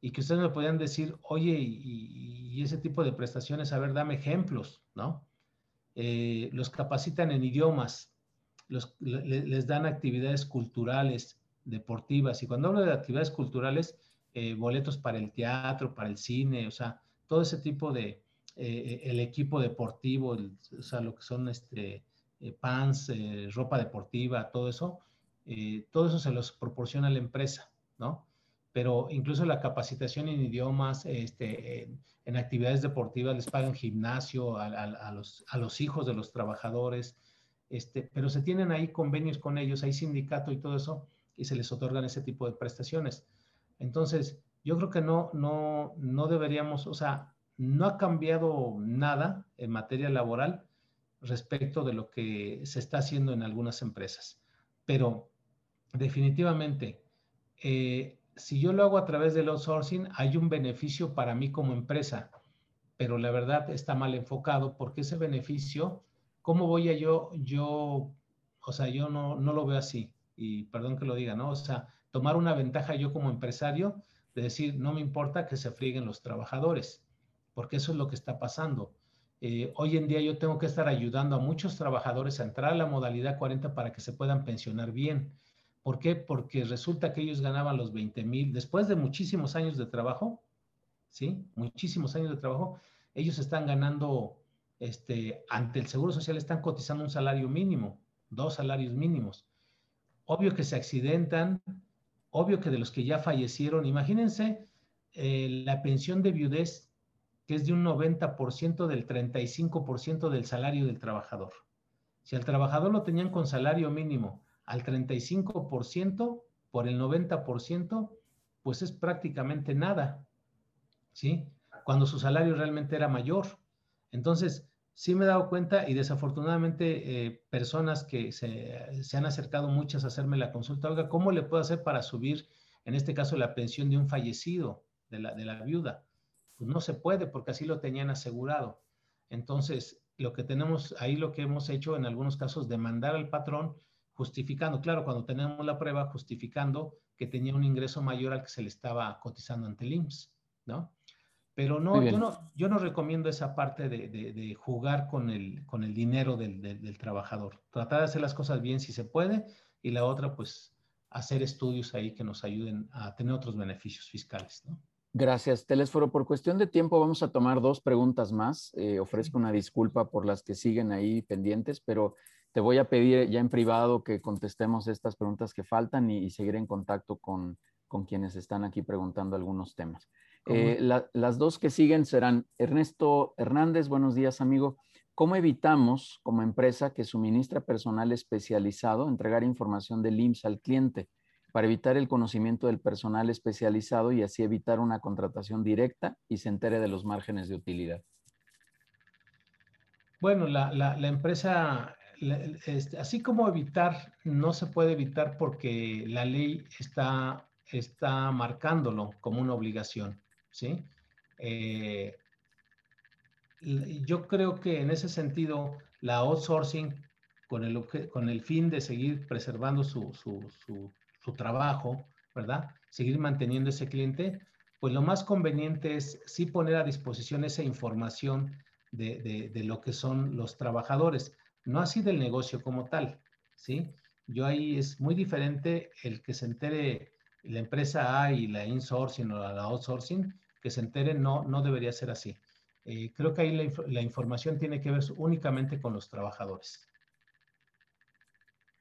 Y que ustedes me podrían decir, oye, y, y ese tipo de prestaciones, a ver, dame ejemplos, ¿no? Eh, los capacitan en idiomas, les dan actividades culturales, deportivas. Y cuando hablo de actividades culturales, eh, boletos para el teatro, para el cine, o sea, todo ese tipo de, eh, el equipo deportivo, o sea, lo que son este, pants, ropa deportiva, todo eso, todo eso se los proporciona la empresa, ¿no? pero incluso la capacitación en idiomas, este, en, actividades deportivas, les pagan gimnasio a, los, a, los, hijos de los trabajadores, este, pero se tienen ahí convenios con ellos, hay sindicato y todo eso, y se les otorgan ese tipo de prestaciones. Entonces, yo creo que no, no, no deberíamos, o sea, no ha cambiado nada en materia laboral respecto de lo que se está haciendo en algunas empresas, pero definitivamente, eh, si yo lo hago a través del outsourcing, hay un beneficio para mí como empresa, pero la verdad está mal enfocado porque ese beneficio, ¿cómo voy a yo, yo, o sea, yo no, no lo veo así, y perdón que lo diga, ¿no? O sea, tomar una ventaja yo como empresario de decir, no me importa que se frieguen los trabajadores, porque eso es lo que está pasando. Eh, hoy en día yo tengo que estar ayudando a muchos trabajadores a entrar a la modalidad 40 para que se puedan pensionar bien ¿Por qué? Porque resulta que ellos ganaban los 20 mil, después de muchísimos años de trabajo, ¿sí? Muchísimos años de trabajo, ellos están ganando, este, ante el Seguro Social están cotizando un salario mínimo, dos salarios mínimos. Obvio que se accidentan, obvio que de los que ya fallecieron, imagínense eh, la pensión de viudez, que es de un 90% del 35% del salario del trabajador. Si al trabajador lo tenían con salario mínimo, al 35% por el 90%, pues es prácticamente nada, ¿sí? Cuando su salario realmente era mayor. Entonces, sí me he dado cuenta y desafortunadamente eh, personas que se, se, han acercado muchas a hacerme la consulta, oiga, ¿cómo le puedo hacer para subir, en este caso, la pensión de un fallecido, de la, de la viuda? Pues no se puede porque así lo tenían asegurado. Entonces, lo que tenemos ahí, lo que hemos hecho en algunos casos, demandar al patrón justificando, claro, cuando tenemos la prueba, justificando que tenía un ingreso mayor al que se le estaba cotizando ante el IMSS, ¿no? Pero no, yo no, yo no recomiendo esa parte de, jugar con el, con el dinero del, del, trabajador. Tratar de hacer las cosas bien si se puede y la otra, pues, hacer estudios ahí que nos ayuden a tener otros beneficios fiscales, ¿no? Gracias, Telésforo. Por cuestión de tiempo vamos a tomar dos preguntas más. Eh, ofrezco una disculpa por las que siguen ahí pendientes, pero te voy a pedir ya en privado que contestemos estas preguntas que faltan y, seguir en contacto con, quienes están aquí preguntando algunos temas. Eh, las dos que siguen serán Ernesto Hernández, buenos días amigo. ¿Cómo evitamos como empresa que suministra personal especializado entregar información del IMSS al cliente? para evitar el conocimiento del personal especializado y así evitar una contratación directa y se entere de los márgenes de utilidad? Bueno, la, empresa, este, así como evitar, no se puede evitar porque la ley está, está marcándolo como una obligación, ¿sí? Eh, yo creo que en ese sentido, la outsourcing, con el, con el fin de seguir preservando su, su trabajo, ¿verdad? Seguir manteniendo ese cliente, pues lo más conveniente es sí poner a disposición esa información de, lo que son los trabajadores, no así del negocio como tal, ¿sí? Yo ahí es muy diferente el que se entere la empresa A y la insourcing o la outsourcing, que se entere no, no debería ser así. Eh, creo que ahí la, la, información tiene que ver únicamente con los trabajadores.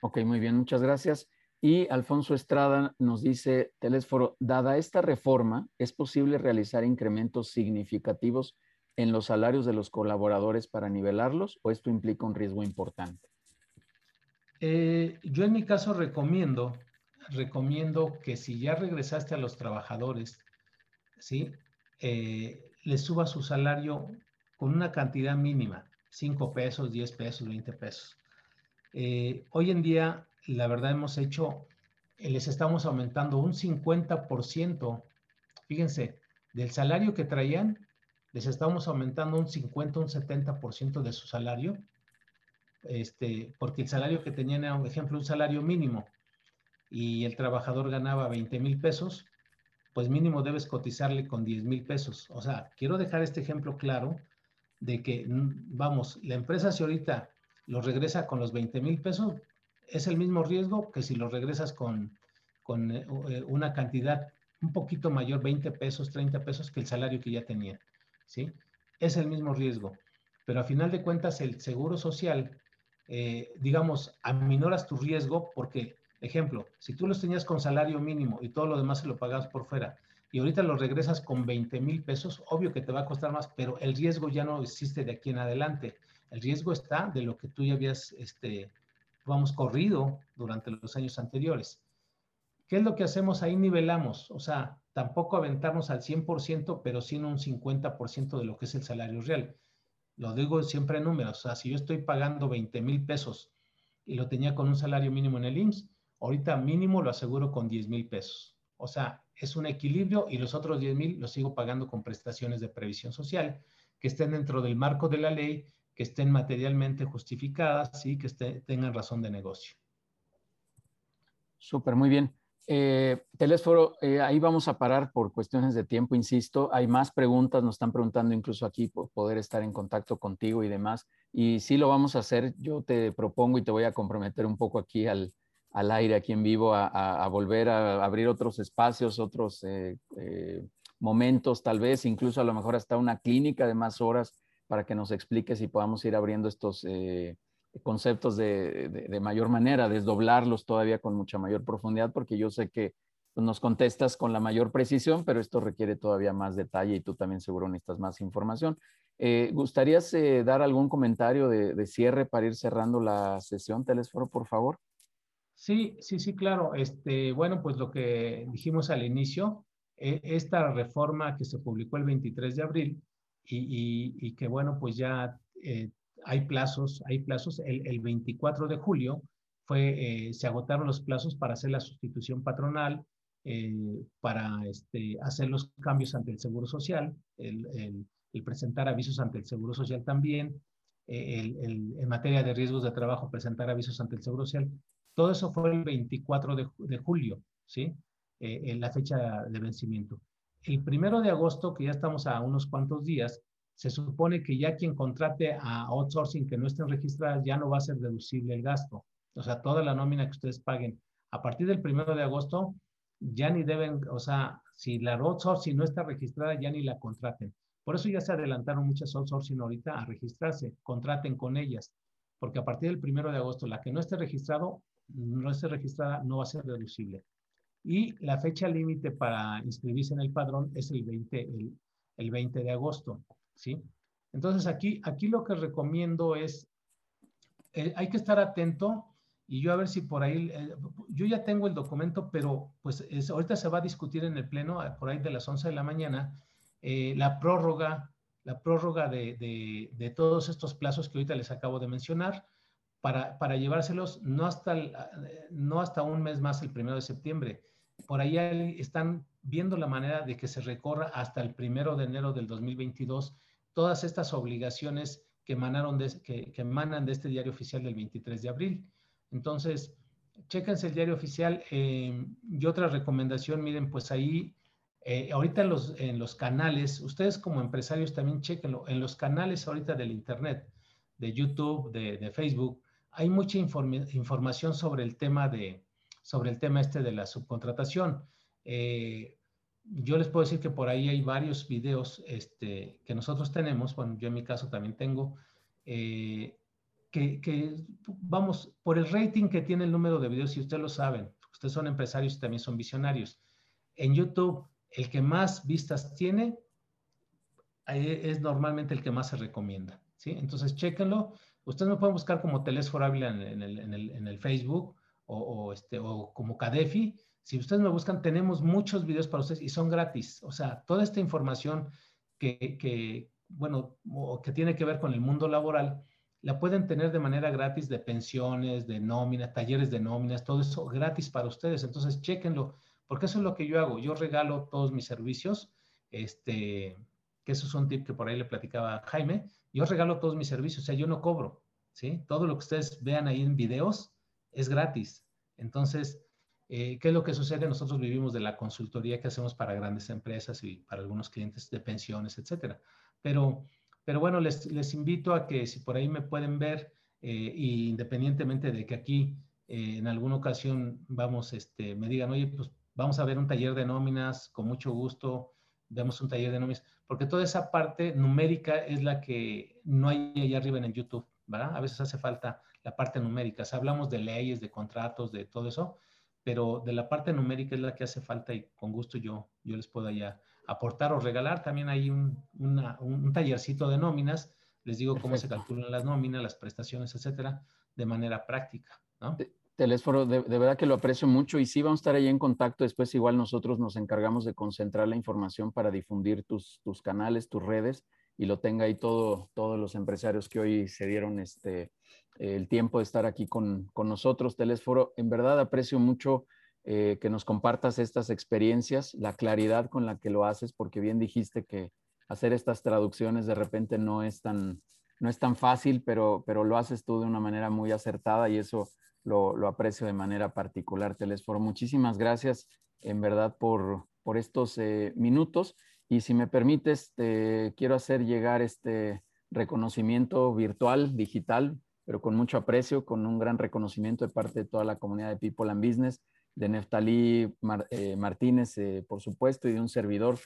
Ok, muy bien, muchas gracias. Y Alfonso Estrada nos dice, Telésforo, dada esta reforma, ¿es posible realizar incrementos significativos en los salarios de los colaboradores para nivelarlos o esto implica un riesgo importante? Eh, yo en mi caso recomiendo, recomiendo que si ya regresaste a los trabajadores, ¿sí? Eh, les suba su salario con una cantidad mínima, 5 pesos, 10 pesos, 20 pesos. Eh, hoy en día la verdad hemos hecho, eh, les estamos aumentando un 50%, fíjense, del salario que traían, les estamos aumentando un 50, un 70% de su salario, este, porque el salario que tenían era, por ejemplo, un salario mínimo y el trabajador ganaba 20 mil pesos, pues mínimo debes cotizarle con 10 mil pesos. O sea, quiero dejar este ejemplo claro de que, mm, vamos, la empresa si ahorita lo regresa con los 20 mil pesos, es el mismo riesgo que si lo regresas con, con eh, eh, una cantidad un poquito mayor, 20 pesos, 30 pesos, que el salario que ya tenía. ¿sí? Es el mismo riesgo. Pero a final de cuentas, el seguro social, eh, digamos, aminoras tu riesgo porque, ejemplo, si tú los tenías con salario mínimo y todo lo demás se lo pagabas por fuera y ahorita lo regresas con 20 mil pesos, obvio que te va a costar más, pero el riesgo ya no existe de aquí en adelante. El riesgo está de lo que tú ya habías este, vamos corrido durante los años anteriores. ¿Qué es lo que hacemos ahí? Nivelamos, o sea, tampoco aventamos al 100%, pero sí en un 50% de lo que es el salario real. Lo digo siempre en números, o sea, si yo estoy pagando 20 mil pesos y lo tenía con un salario mínimo en el IMSS, ahorita mínimo lo aseguro con 10 mil pesos. O sea, es un equilibrio y los otros 10 mil los sigo pagando con prestaciones de previsión social que estén dentro del marco de la ley que estén materialmente justificadas y que tengan razón de negocio. Súper, muy bien. Eh, Telésforo, eh, ahí vamos a parar por cuestiones de tiempo, insisto. Hay más preguntas, nos están preguntando incluso aquí por poder estar en contacto contigo y demás. Y sí lo vamos a hacer. Yo te propongo y te voy a comprometer un poco aquí al, al aire, aquí en vivo, a, volver a abrir otros espacios, otros eh, eh, momentos, tal vez, incluso a lo mejor hasta una clínica de más horas para que nos expliques y podamos ir abriendo estos eh, conceptos de, mayor manera, desdoblarlos todavía con mucha mayor profundidad, porque yo sé que nos contestas con la mayor precisión, pero esto requiere todavía más detalle y tú también seguro necesitas más información. ¿Gustarías dar algún comentario de, cierre para ir cerrando la sesión, Telesforo, por favor? Sí, sí, sí, claro. Este, bueno, pues lo que dijimos al inicio, esta reforma que se publicó el 23 de abril, y, que bueno, pues ya eh, hay plazos, hay plazos. El, 24 de julio fue, eh, se agotaron los plazos para hacer la sustitución patronal, eh, para este, hacer los cambios ante el Seguro Social, el, presentar avisos ante el Seguro Social también, en materia de riesgos de trabajo, presentar avisos ante el Seguro Social. Todo eso fue el 24 de, de julio, ¿sí? en la fecha de vencimiento. El primero de agosto, que ya estamos a unos cuantos días, se supone que ya quien contrate a outsourcing que no estén registradas ya no va a ser deducible el gasto. O sea, toda la nómina que ustedes paguen a partir del primero de agosto ya ni deben, o sea, si la outsourcing no está registrada, ya ni la contraten. Por eso ya se adelantaron muchas outsourcing ahorita a registrarse, contraten con ellas, porque a partir del primero de agosto, la que no esté registrado, no esté registrada, no va a ser deducible. Y la fecha límite para inscribirse en el padrón es el 20, el, 20 de agosto, ¿sí? Entonces aquí, aquí lo que recomiendo es, eh, hay que estar atento y yo a ver si por ahí, eh, yo ya tengo el documento, pero pues ahorita se va a discutir en el Pleno, por ahí de las 11 de la mañana, eh, la prórroga, la prórroga de, de, todos estos plazos que ahorita les acabo de mencionar, para, para llevárselos no hasta, no hasta un mes más, el primero de septiembre. Por ahí están viendo la manera de que se recorra hasta el primero de enero del 2022 todas estas obligaciones que, emanaron de, que, emanan de este diario oficial del 23 de abril. Entonces, chéquense el diario oficial. Eh, y otra recomendación, miren, pues ahí, eh, ahorita en los, canales, ustedes como empresarios también chéquenlo, en los canales ahorita del Internet, de YouTube, de, Facebook, hay mucha información sobre el tema de, sobre el tema este de la subcontratación. Eh, yo les puedo decir que por ahí hay varios videos este, que nosotros tenemos, bueno, yo en mi caso también tengo, que, vamos, por el rating que tiene el número de videos, si ustedes lo saben, ustedes son empresarios y también son visionarios, en YouTube el que más vistas tiene es normalmente el que más se recomienda, ¿sí? Entonces, chéquenlo. Ustedes me pueden buscar como Telesfor Ávila en el, Facebook o, este, o como Cadefi. Si ustedes me buscan, tenemos muchos videos para ustedes y son gratis. O sea, toda esta información que, que bueno, que tiene que ver con el mundo laboral, la pueden tener de manera gratis de pensiones, de nóminas, talleres de nóminas, todo eso gratis para ustedes. Entonces, chéquenlo, porque eso es lo que yo hago. Yo regalo todos mis servicios, este, que eso es un tip que por ahí le platicaba Jaime. Yo regalo todos mis servicios, o sea, yo no cobro, ¿sí? Todo lo que ustedes vean ahí en videos es gratis. Entonces, eh, ¿qué es lo que sucede? Nosotros vivimos de la consultoría que hacemos para grandes empresas y para algunos clientes de pensiones, etcétera. Pero pero bueno, les, invito a que si por ahí me pueden ver, eh, independientemente de que aquí eh, en alguna ocasión vamos, este, me digan, oye, pues vamos a ver un taller de nóminas, con mucho gusto, vemos un taller de nóminas, porque toda esa parte numérica es la que no hay allá arriba en el YouTube, ¿verdad? A veces hace falta la parte numérica. Si hablamos de leyes, de contratos, de todo eso, pero de la parte numérica es la que hace falta y con gusto yo, yo les puedo allá aportar o regalar. También hay un, un tallercito de nóminas. Les digo cómo se calculan las nóminas, las prestaciones, etcétera, de manera práctica. ¿no? Telésforo, de, verdad que lo aprecio mucho y sí vamos a estar ahí en contacto. Después igual nosotros nos encargamos de concentrar la información para difundir tus, tus canales, tus redes y lo tenga ahí todo, todos los empresarios que hoy se dieron este, el tiempo de estar aquí con, con nosotros. Telésforo, en verdad aprecio mucho eh, que nos compartas estas experiencias, la claridad con la que lo haces, porque bien dijiste que hacer estas traducciones de repente no es tan, no es tan fácil, pero, pero lo haces tú de una manera muy acertada y eso lo, aprecio de manera particular. Telesforo, muchísimas gracias en verdad por, por estos eh, minutos y si me permites, te quiero hacer llegar este reconocimiento virtual, digital, pero con mucho aprecio, con un gran reconocimiento de parte de toda la comunidad de People and Business de Neftalí eh, Martínez, eh, por supuesto, y de un servidor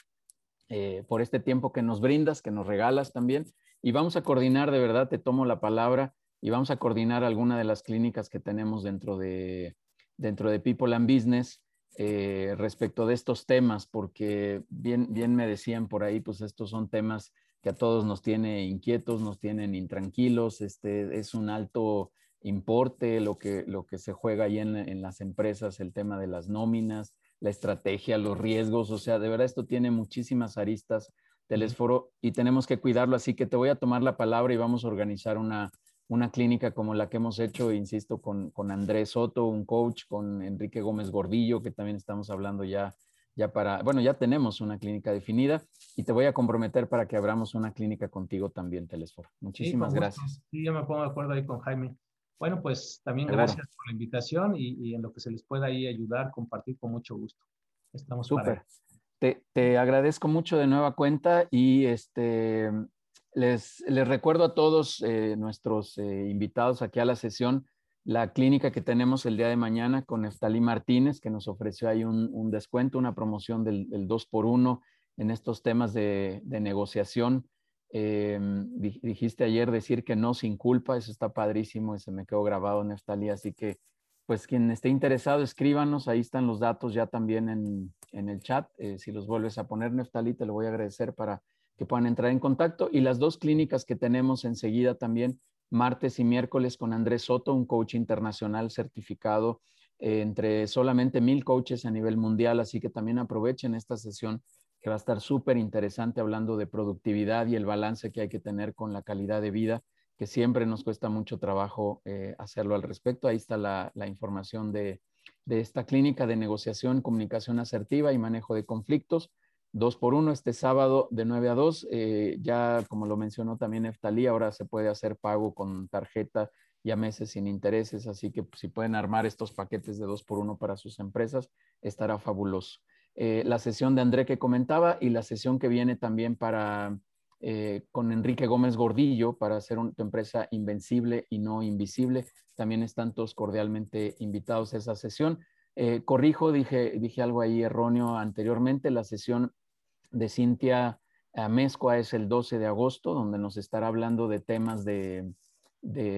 eh, por este tiempo que nos brindas, que nos regalas también. Y vamos a coordinar, de verdad, te tomo la palabra, y vamos a coordinar alguna de las clínicas que tenemos dentro de, dentro de People and Business respecto de estos temas, porque bien, bien me decían por ahí, pues estos son temas que a todos nos tiene inquietos, nos tienen intranquilos, este es un alto importe, lo que, lo que se juega ahí en, las empresas, el tema de las nóminas, la estrategia, los riesgos, o sea, de verdad esto tiene muchísimas aristas del esforo y tenemos que cuidarlo, así que te voy a tomar la palabra y vamos a organizar una, una clínica como la que hemos hecho, insisto, con, con Andrés Soto, un coach, con Enrique Gómez Gordillo, que también estamos hablando ya, ya para, bueno, ya tenemos una clínica definida y te voy a comprometer para que abramos una clínica contigo también, Telesforo. Muchísimas gracias. Sí, yo me pongo de acuerdo ahí con Jaime. Bueno, pues también gracias por la invitación y, en lo que se les pueda ahí ayudar, compartir con mucho gusto. Estamos Súper. Te, te, agradezco mucho de nueva cuenta y este, les, recuerdo a todos eh, nuestros eh, invitados aquí a la sesión la clínica que tenemos el día de mañana con Eftalí Martínez, que nos ofreció ahí un, descuento, una promoción del, del 2 por 1 en estos temas de, negociación. Eh, dijiste ayer decir que no sin culpa, eso está padrísimo y se me quedó grabado, Neftalí, así que pues quien esté interesado, escríbanos, ahí están los datos ya también en, en el chat, eh, si los vuelves a poner, Neftalí, te lo voy a agradecer para que puedan entrar en contacto. Y las dos clínicas que tenemos enseguida también, martes y miércoles con Andrés Soto, un coach internacional certificado eh, entre solamente mil coaches a nivel mundial, así que también aprovechen esta sesión que va a estar súper interesante hablando de productividad y el balance que hay que tener con la calidad de vida, que siempre nos cuesta mucho trabajo eh, hacerlo al respecto. Ahí está la, información de, de esta clínica de negociación, comunicación asertiva y manejo de conflictos dos por uno este sábado de 9 a 2. Eh, ya, como lo mencionó también Eftalí, ahora se puede hacer pago con tarjeta y a meses sin intereses, así que pues, si pueden armar estos paquetes de dos por uno para sus empresas, estará fabuloso. Eh, la sesión de André que comentaba y la sesión que viene también para eh, con Enrique Gómez Gordillo para hacer una empresa invencible y no invisible. También están todos cordialmente invitados a esa sesión. corrijo, dije, dije algo ahí erróneo anteriormente, la sesión de Cintia Mezcua es el 12 de agosto, donde nos estará hablando de temas de,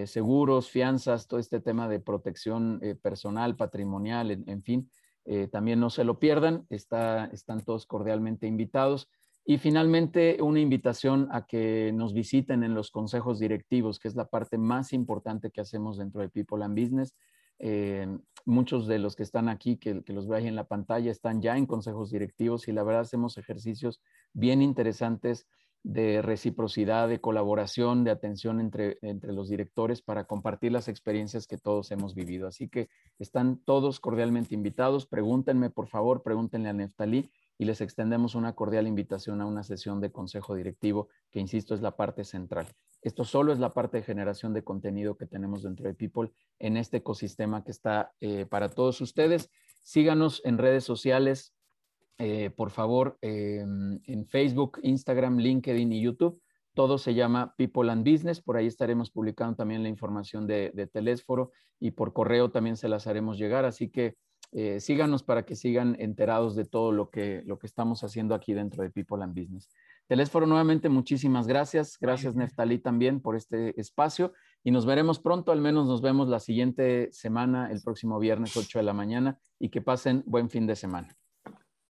seguros, fianzas, todo este tema de protección eh, personal, patrimonial, en, fin. Eh, también no se lo pierdan, está, están todos cordialmente invitados. Y finalmente, una invitación a que nos visiten en los consejos directivos, que es la parte más importante que hacemos dentro de People and Business. Eh, muchos de los que están aquí, que, los ve ahí en la pantalla, están ya en consejos directivos y la verdad hacemos ejercicios bien interesantes de reciprocidad, de colaboración, de atención entre, entre los directores para compartir las experiencias que todos hemos vivido. Así que están todos cordialmente invitados. Pregúntenme, por favor, pregúntenle a Neftalí y les extendemos una cordial invitación a una sesión de consejo directivo, que insisto es la parte central. Esto solo es la parte de generación de contenido que tenemos dentro de People en este ecosistema que está eh, para todos ustedes. Síganos en redes sociales, eh, por favor, em, en Facebook, Instagram, LinkedIn y YouTube. Todo se llama People and Business. Por ahí estaremos publicando también la información de, de Telésforo y por correo también se las haremos llegar. Así que eh, síganos para que sigan enterados de todo lo que, lo que estamos haciendo aquí dentro de People and Business. Telésforo, nuevamente muchísimas gracias. Gracias, Neftalí, también por este espacio. Y nos veremos pronto, al menos nos vemos la siguiente semana, el próximo viernes 8 de la mañana. Y que pasen buen fin de semana.